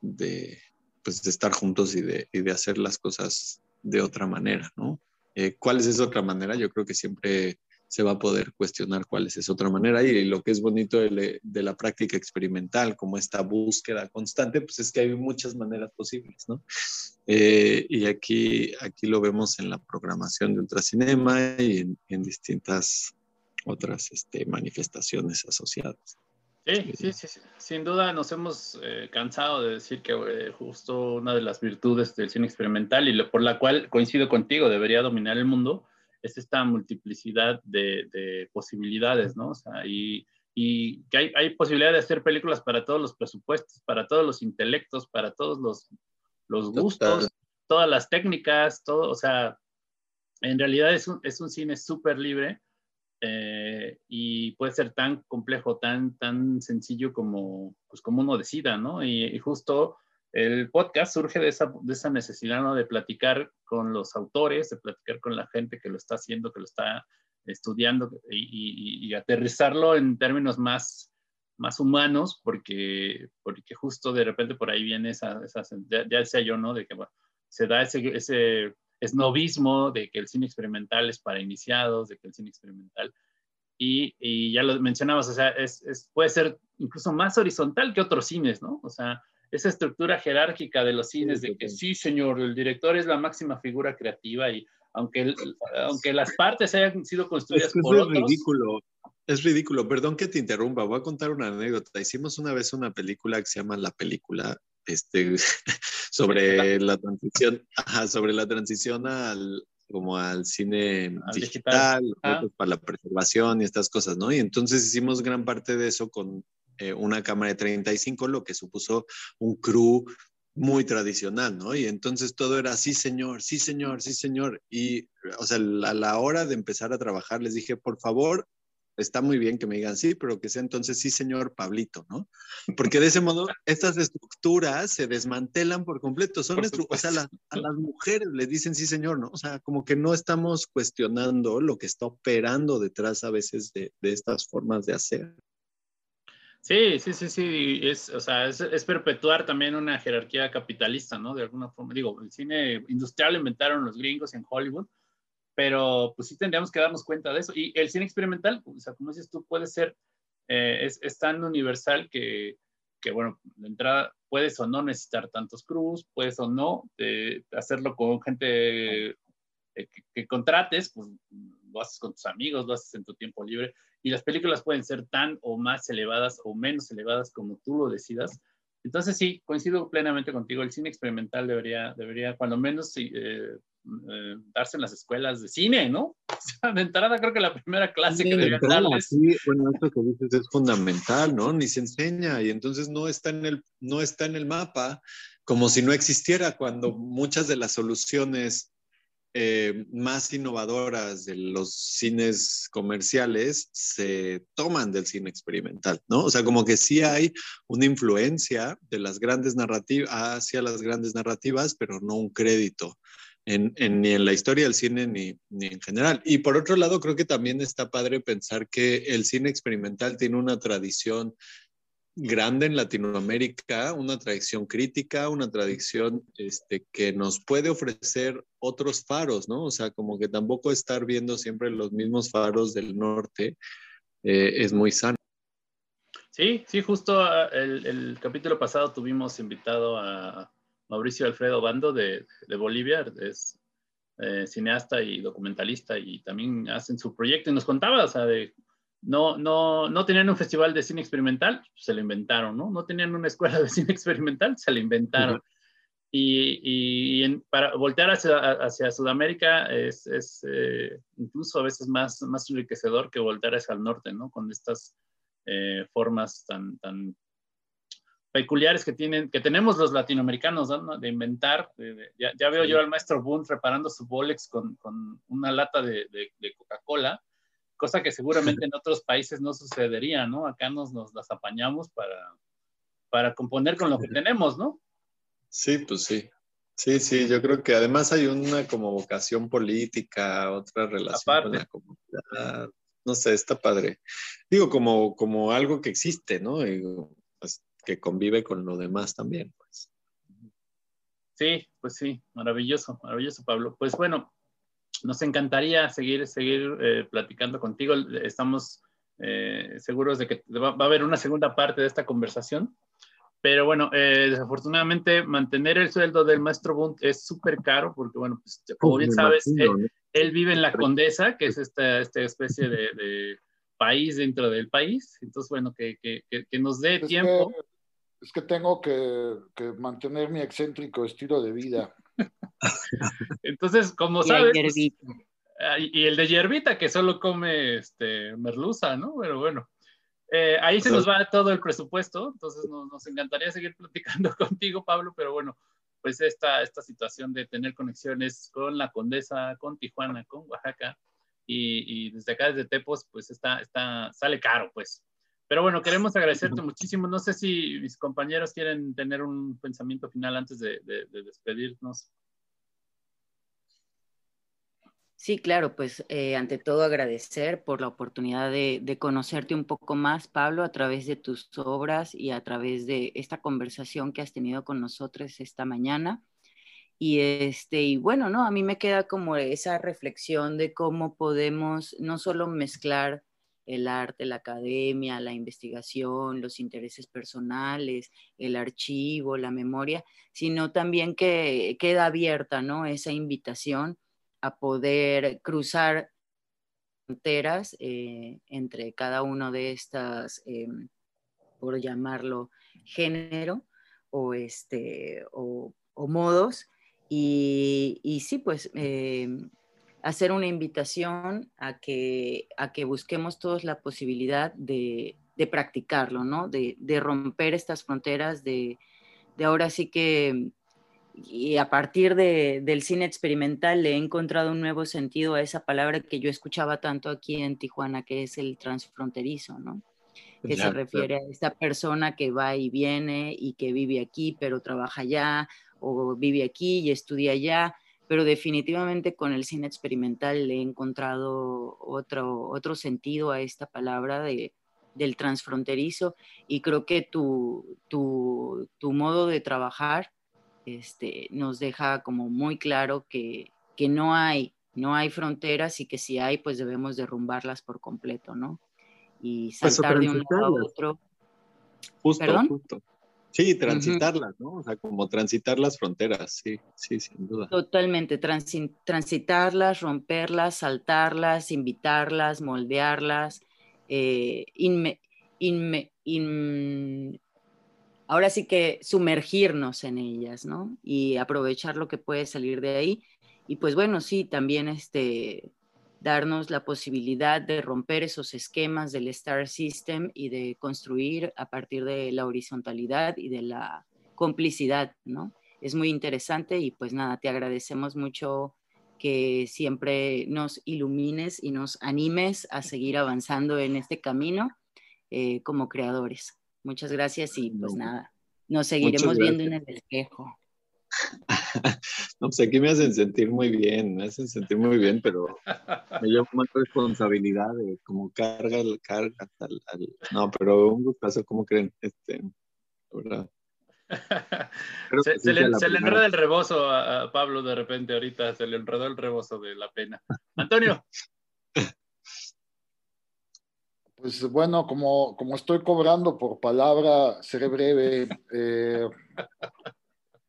de, pues, de estar juntos y de, y de, hacer las cosas de otra manera, ¿no? Eh, ¿Cuál es esa otra manera? Yo creo que siempre se va a poder cuestionar cuál es esa otra manera y lo que es bonito de, de, la práctica experimental, como esta búsqueda constante, pues es que hay muchas maneras posibles, ¿no? Eh, y aquí, aquí lo vemos en la programación de Ultracinema y en, en distintas otras este, manifestaciones asociadas.
Sí, sí, sí, sin duda nos hemos eh, cansado de decir que eh, justo una de las virtudes del cine experimental y lo, por la cual coincido contigo, debería dominar el mundo, es esta multiplicidad de, posibilidades, ¿no? O sea, y, y que hay, hay, posibilidad de hacer películas para todos los presupuestos, para todos los intelectos, para todos los, los gustos, todas las técnicas, todo, o sea, en realidad es un, es un cine súper libre eh, y puede ser tan complejo, tan, tan sencillo como, pues como uno decida, ¿no? Y, justo el podcast surge de esa, de esa necesidad, ¿no? De platicar con los autores, de platicar con la gente que lo está haciendo, que lo está estudiando y, y, aterrizarlo en términos más, más humanos, porque, porque justo de repente por ahí viene esa, esa ya, ya, decía yo, ¿no? De que bueno, se da ese, ese esnovismo de que el cine experimental es para iniciados, de que el cine experimental, y, y ya lo mencionabas, o sea, es, es, puede ser incluso más horizontal que otros cines, ¿no? O sea, esa estructura jerárquica de los cines, de que sí, señor, el director es la máxima figura creativa y aunque, aunque las partes hayan sido construidas
por es ridículo. Es ridículo, perdón que te interrumpa, voy a contar una anécdota. Hicimos una vez una película que se llama La Película, este, sobre la transición, sobre la transición al, como al cine digital, ah. para la preservación y estas cosas, ¿no? Y entonces hicimos gran parte de eso con eh, una cámara de 35, lo que supuso un crew muy tradicional, ¿no? Y entonces todo era, sí, señor, sí, señor, sí, señor. Y, o sea, a la hora de empezar a trabajar les dije, por favor, está muy bien que me digan sí, pero que sea entonces sí, señor Pablito, ¿no? Porque de ese modo estas estructuras se desmantelan por completo. Son o sea, a las mujeres les dicen sí, señor, ¿no? O sea, como que no estamos cuestionando lo que está operando detrás a veces de, de estas formas de hacer.
Sí, sí, sí, sí, es, o sea, es, es, perpetuar también una jerarquía capitalista, ¿no? De alguna forma, digo, el cine industrial lo inventaron los gringos en Hollywood, pero pues sí tendríamos que darnos cuenta de eso. Y el cine experimental, o sea, como dices tú, puede ser, eh, es, tan universal que, que, bueno, de entrada puedes o no necesitar tantos crews, puedes o no de hacerlo con gente eh, que, contrates, pues lo haces con tus amigos, lo haces en tu tiempo libre, y las películas pueden ser tan o más elevadas o menos elevadas como tú lo decidas. Entonces sí, coincido plenamente contigo, el cine experimental debería, debería cuando menos eh, darse en las escuelas de cine, ¿no? de entrada creo que la primera clase que deberían darles.
Sí, bueno, esto que dices es fundamental, ¿no? Ni se enseña y entonces no está en el, no está en el mapa como si no existiera cuando muchas de las soluciones eh, más innovadoras de los cines comerciales se toman del cine experimental, ¿no? O sea, como que sí hay una influencia de las grandes narrativas hacia las grandes narrativas, pero no un crédito ni en la historia del cine ni, ni, en general. Y por otro lado, creo que también está padre pensar que el cine experimental tiene una tradición grande en Latinoamérica, una tradición crítica, una tradición este, que nos puede ofrecer otros faros, ¿no? O sea, como que tampoco estar viendo siempre los mismos faros del norte eh, es muy sano.
Sí, sí, justo ah, el, el capítulo pasado tuvimos invitado a Mauricio Alfredo Bando de, de Bolivia, es eh, cineasta y documentalista y también hacen su proyecto y nos contaba, o sea, de, no, no, no tenían un festival de cine experimental, se lo inventaron, ¿no? No tenían una escuela de cine experimental, se lo inventaron. Y, y para voltear hacia, hacia Sudamérica es, es eh, incluso a veces más, más enriquecedor que voltear hacia el norte, ¿no? Con estas eh, formas tan, tan peculiares que tienen, que tenemos los latinoamericanos, De inventar. ya, veo yo al maestro Boone reparando su Bolex con, con una lata de, de Coca-Cola, cosa que seguramente en otros países no sucedería, ¿no? Acá nos, nos las apañamos para, para componer con lo que tenemos, ¿no?
Sí, pues sí. Sí, sí, yo creo que además hay una como vocación política, otra relación con la comunidad. No sé, está padre. Digo, como, como algo que existe, ¿no? Pues, que convive con lo demás también, pues.
Sí, pues sí, maravilloso, maravilloso, Pablo. Pues bueno, nos encantaría seguir, seguir eh, platicando contigo. Estamos eh, seguros de que va, a haber una segunda parte de esta conversación. Pero bueno, eh, desafortunadamente mantener el sueldo del maestro Bunt es súper caro porque, bueno, pues, como bien sabes, él, vive en la Condesa, que es esta, esta especie de, país dentro del país. Entonces, bueno, que, que, que nos dé tiempo
es que tengo que, mantener mi excéntrico estilo de vida.
Entonces, como sabes. Pues, y el de hierbita, que solo come este, merluza, ¿no? Pero bueno. Eh, ahí se nos va todo el presupuesto, entonces nos, encantaría seguir platicando contigo, Pablo, pero bueno, pues esta, esta situación de tener conexiones con la Condesa, con Tijuana, con Oaxaca, y, y desde acá, desde Tepos, pues está, está, sale caro, pues. Pero bueno, queremos agradecerte muchísimo. No sé si mis compañeros quieren tener un pensamiento final antes de, despedirnos.
Sí, claro, pues eh, ante todo agradecer por la oportunidad de, conocerte un poco más, Pablo, a través de tus obras y a través de esta conversación que has tenido con nosotros esta mañana. Y, este, y bueno, ¿no? A mí me queda como esa reflexión de cómo podemos no solo mezclar el arte, la academia, la investigación, los intereses personales, el archivo, la memoria, sino también que queda abierta ¿no? esa invitación a poder cruzar fronteras eh, entre cada uno de estas, em, por llamarlo, género o, este, o, modos. Y, sí, pues em, hacer una invitación a que, a que busquemos todos la posibilidad de, practicarlo, ¿no? De, romper estas fronteras, de, ahora sí que, y a partir del cine experimental le he encontrado un nuevo sentido a esa palabra que yo escuchaba tanto aquí en Tijuana, que es el transfronterizo, ¿no? que se refiere a esta persona que va y viene y que vive aquí pero trabaja allá o vive aquí y estudia allá, pero definitivamente con el cine experimental le he encontrado otro, otro sentido a esta palabra de, del transfronterizo y creo que tu, tu, tu modo de trabajar este, nos deja como muy claro que, que no hay no hay fronteras y que si hay, pues debemos derrumbarlas por completo, ¿no? y pues, saltar de un lado a otro.
Justo, justo. Sí, transitarlas, ¿no? O sea, como transitar las fronteras, sí, sí, sin duda.
Totalmente, transitarlas, romperlas, saltarlas, invitarlas, moldearlas, eh, ahora sí que sumergirnos en ellas, ¿no? Y aprovechar lo que puede salir de ahí. Y pues bueno, sí, también este, darnos la posibilidad de romper esos esquemas del Star System y de construir a partir de la horizontalidad y de la complicidad, ¿no? Es muy interesante y pues nada, te agradecemos mucho que siempre nos ilumines y nos animes a seguir avanzando en este camino eh, como creadores. Muchas gracias y pues nada, nos seguiremos viendo en el espejo.
no, pues aquí me hacen sentir muy bien, me hacen sentir muy bien, pero me llevo más responsabilidad de como carga, carga, tal, no, pero un gustazo, ¿cómo creen? Este,
¿verdad? se, le, enreda el rebozo a, Pablo de repente ahorita, se le enredó el rebozo de la pena. Antonio.
Pues bueno, como, como estoy cobrando por palabra, seré breve. Eh,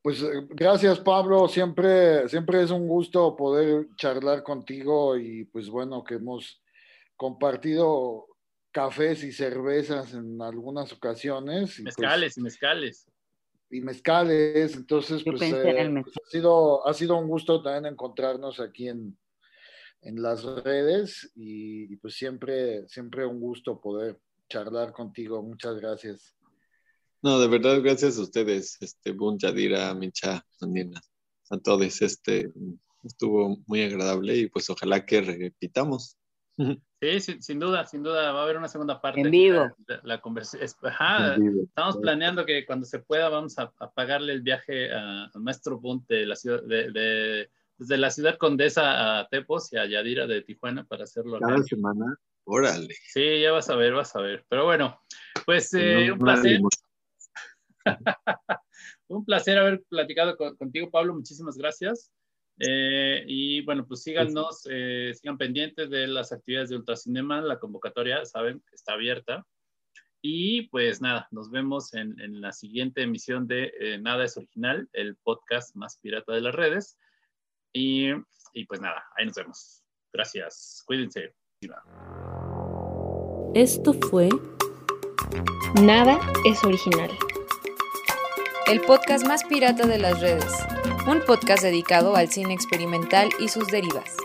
pues eh, gracias Pablo, siempre, siempre es un gusto poder charlar contigo y pues bueno que hemos compartido cafés y cervezas en algunas ocasiones.
Y mezcales y mezcales.
Y mezcales, entonces pues, eh, pues, ha, sido, ha sido un gusto también encontrarnos aquí en, las redes y, y, pues siempre, siempre un gusto poder charlar contigo. Muchas gracias.
No, de verdad, gracias a ustedes, este, Bun, Yadira, Mincha, Andina, a todos, este, estuvo muy agradable y pues ojalá que repitamos.
Sí, sin duda, sin duda, va a haber una segunda parte.
En vivo.
La, conversación. estamos planeando que cuando se pueda vamos a, pagarle el viaje al maestro Bunt de la ciudad, de, desde la ciudad condesa a Tepos y a Yadira de Tijuana para hacerlo.
Cada semana, órale.
Sí, ya vas a ver, vas a ver. Pero bueno, pues eh, un placer. Un placer haber platicado contigo, Pablo. Muchísimas gracias. Eh, y bueno, pues síganos, eh, sigan pendientes de las actividades de Ultracinema. La convocatoria, saben, está abierta. Y pues nada, nos vemos en, la siguiente emisión de eh, Nada es Original, el podcast más pirata de las redes. Y, y pues nada, ahí nos vemos. Gracias. Cuídense.
Esto fue Nada es Original
el podcast más pirata de las redes, un podcast dedicado al cine experimental y sus derivas.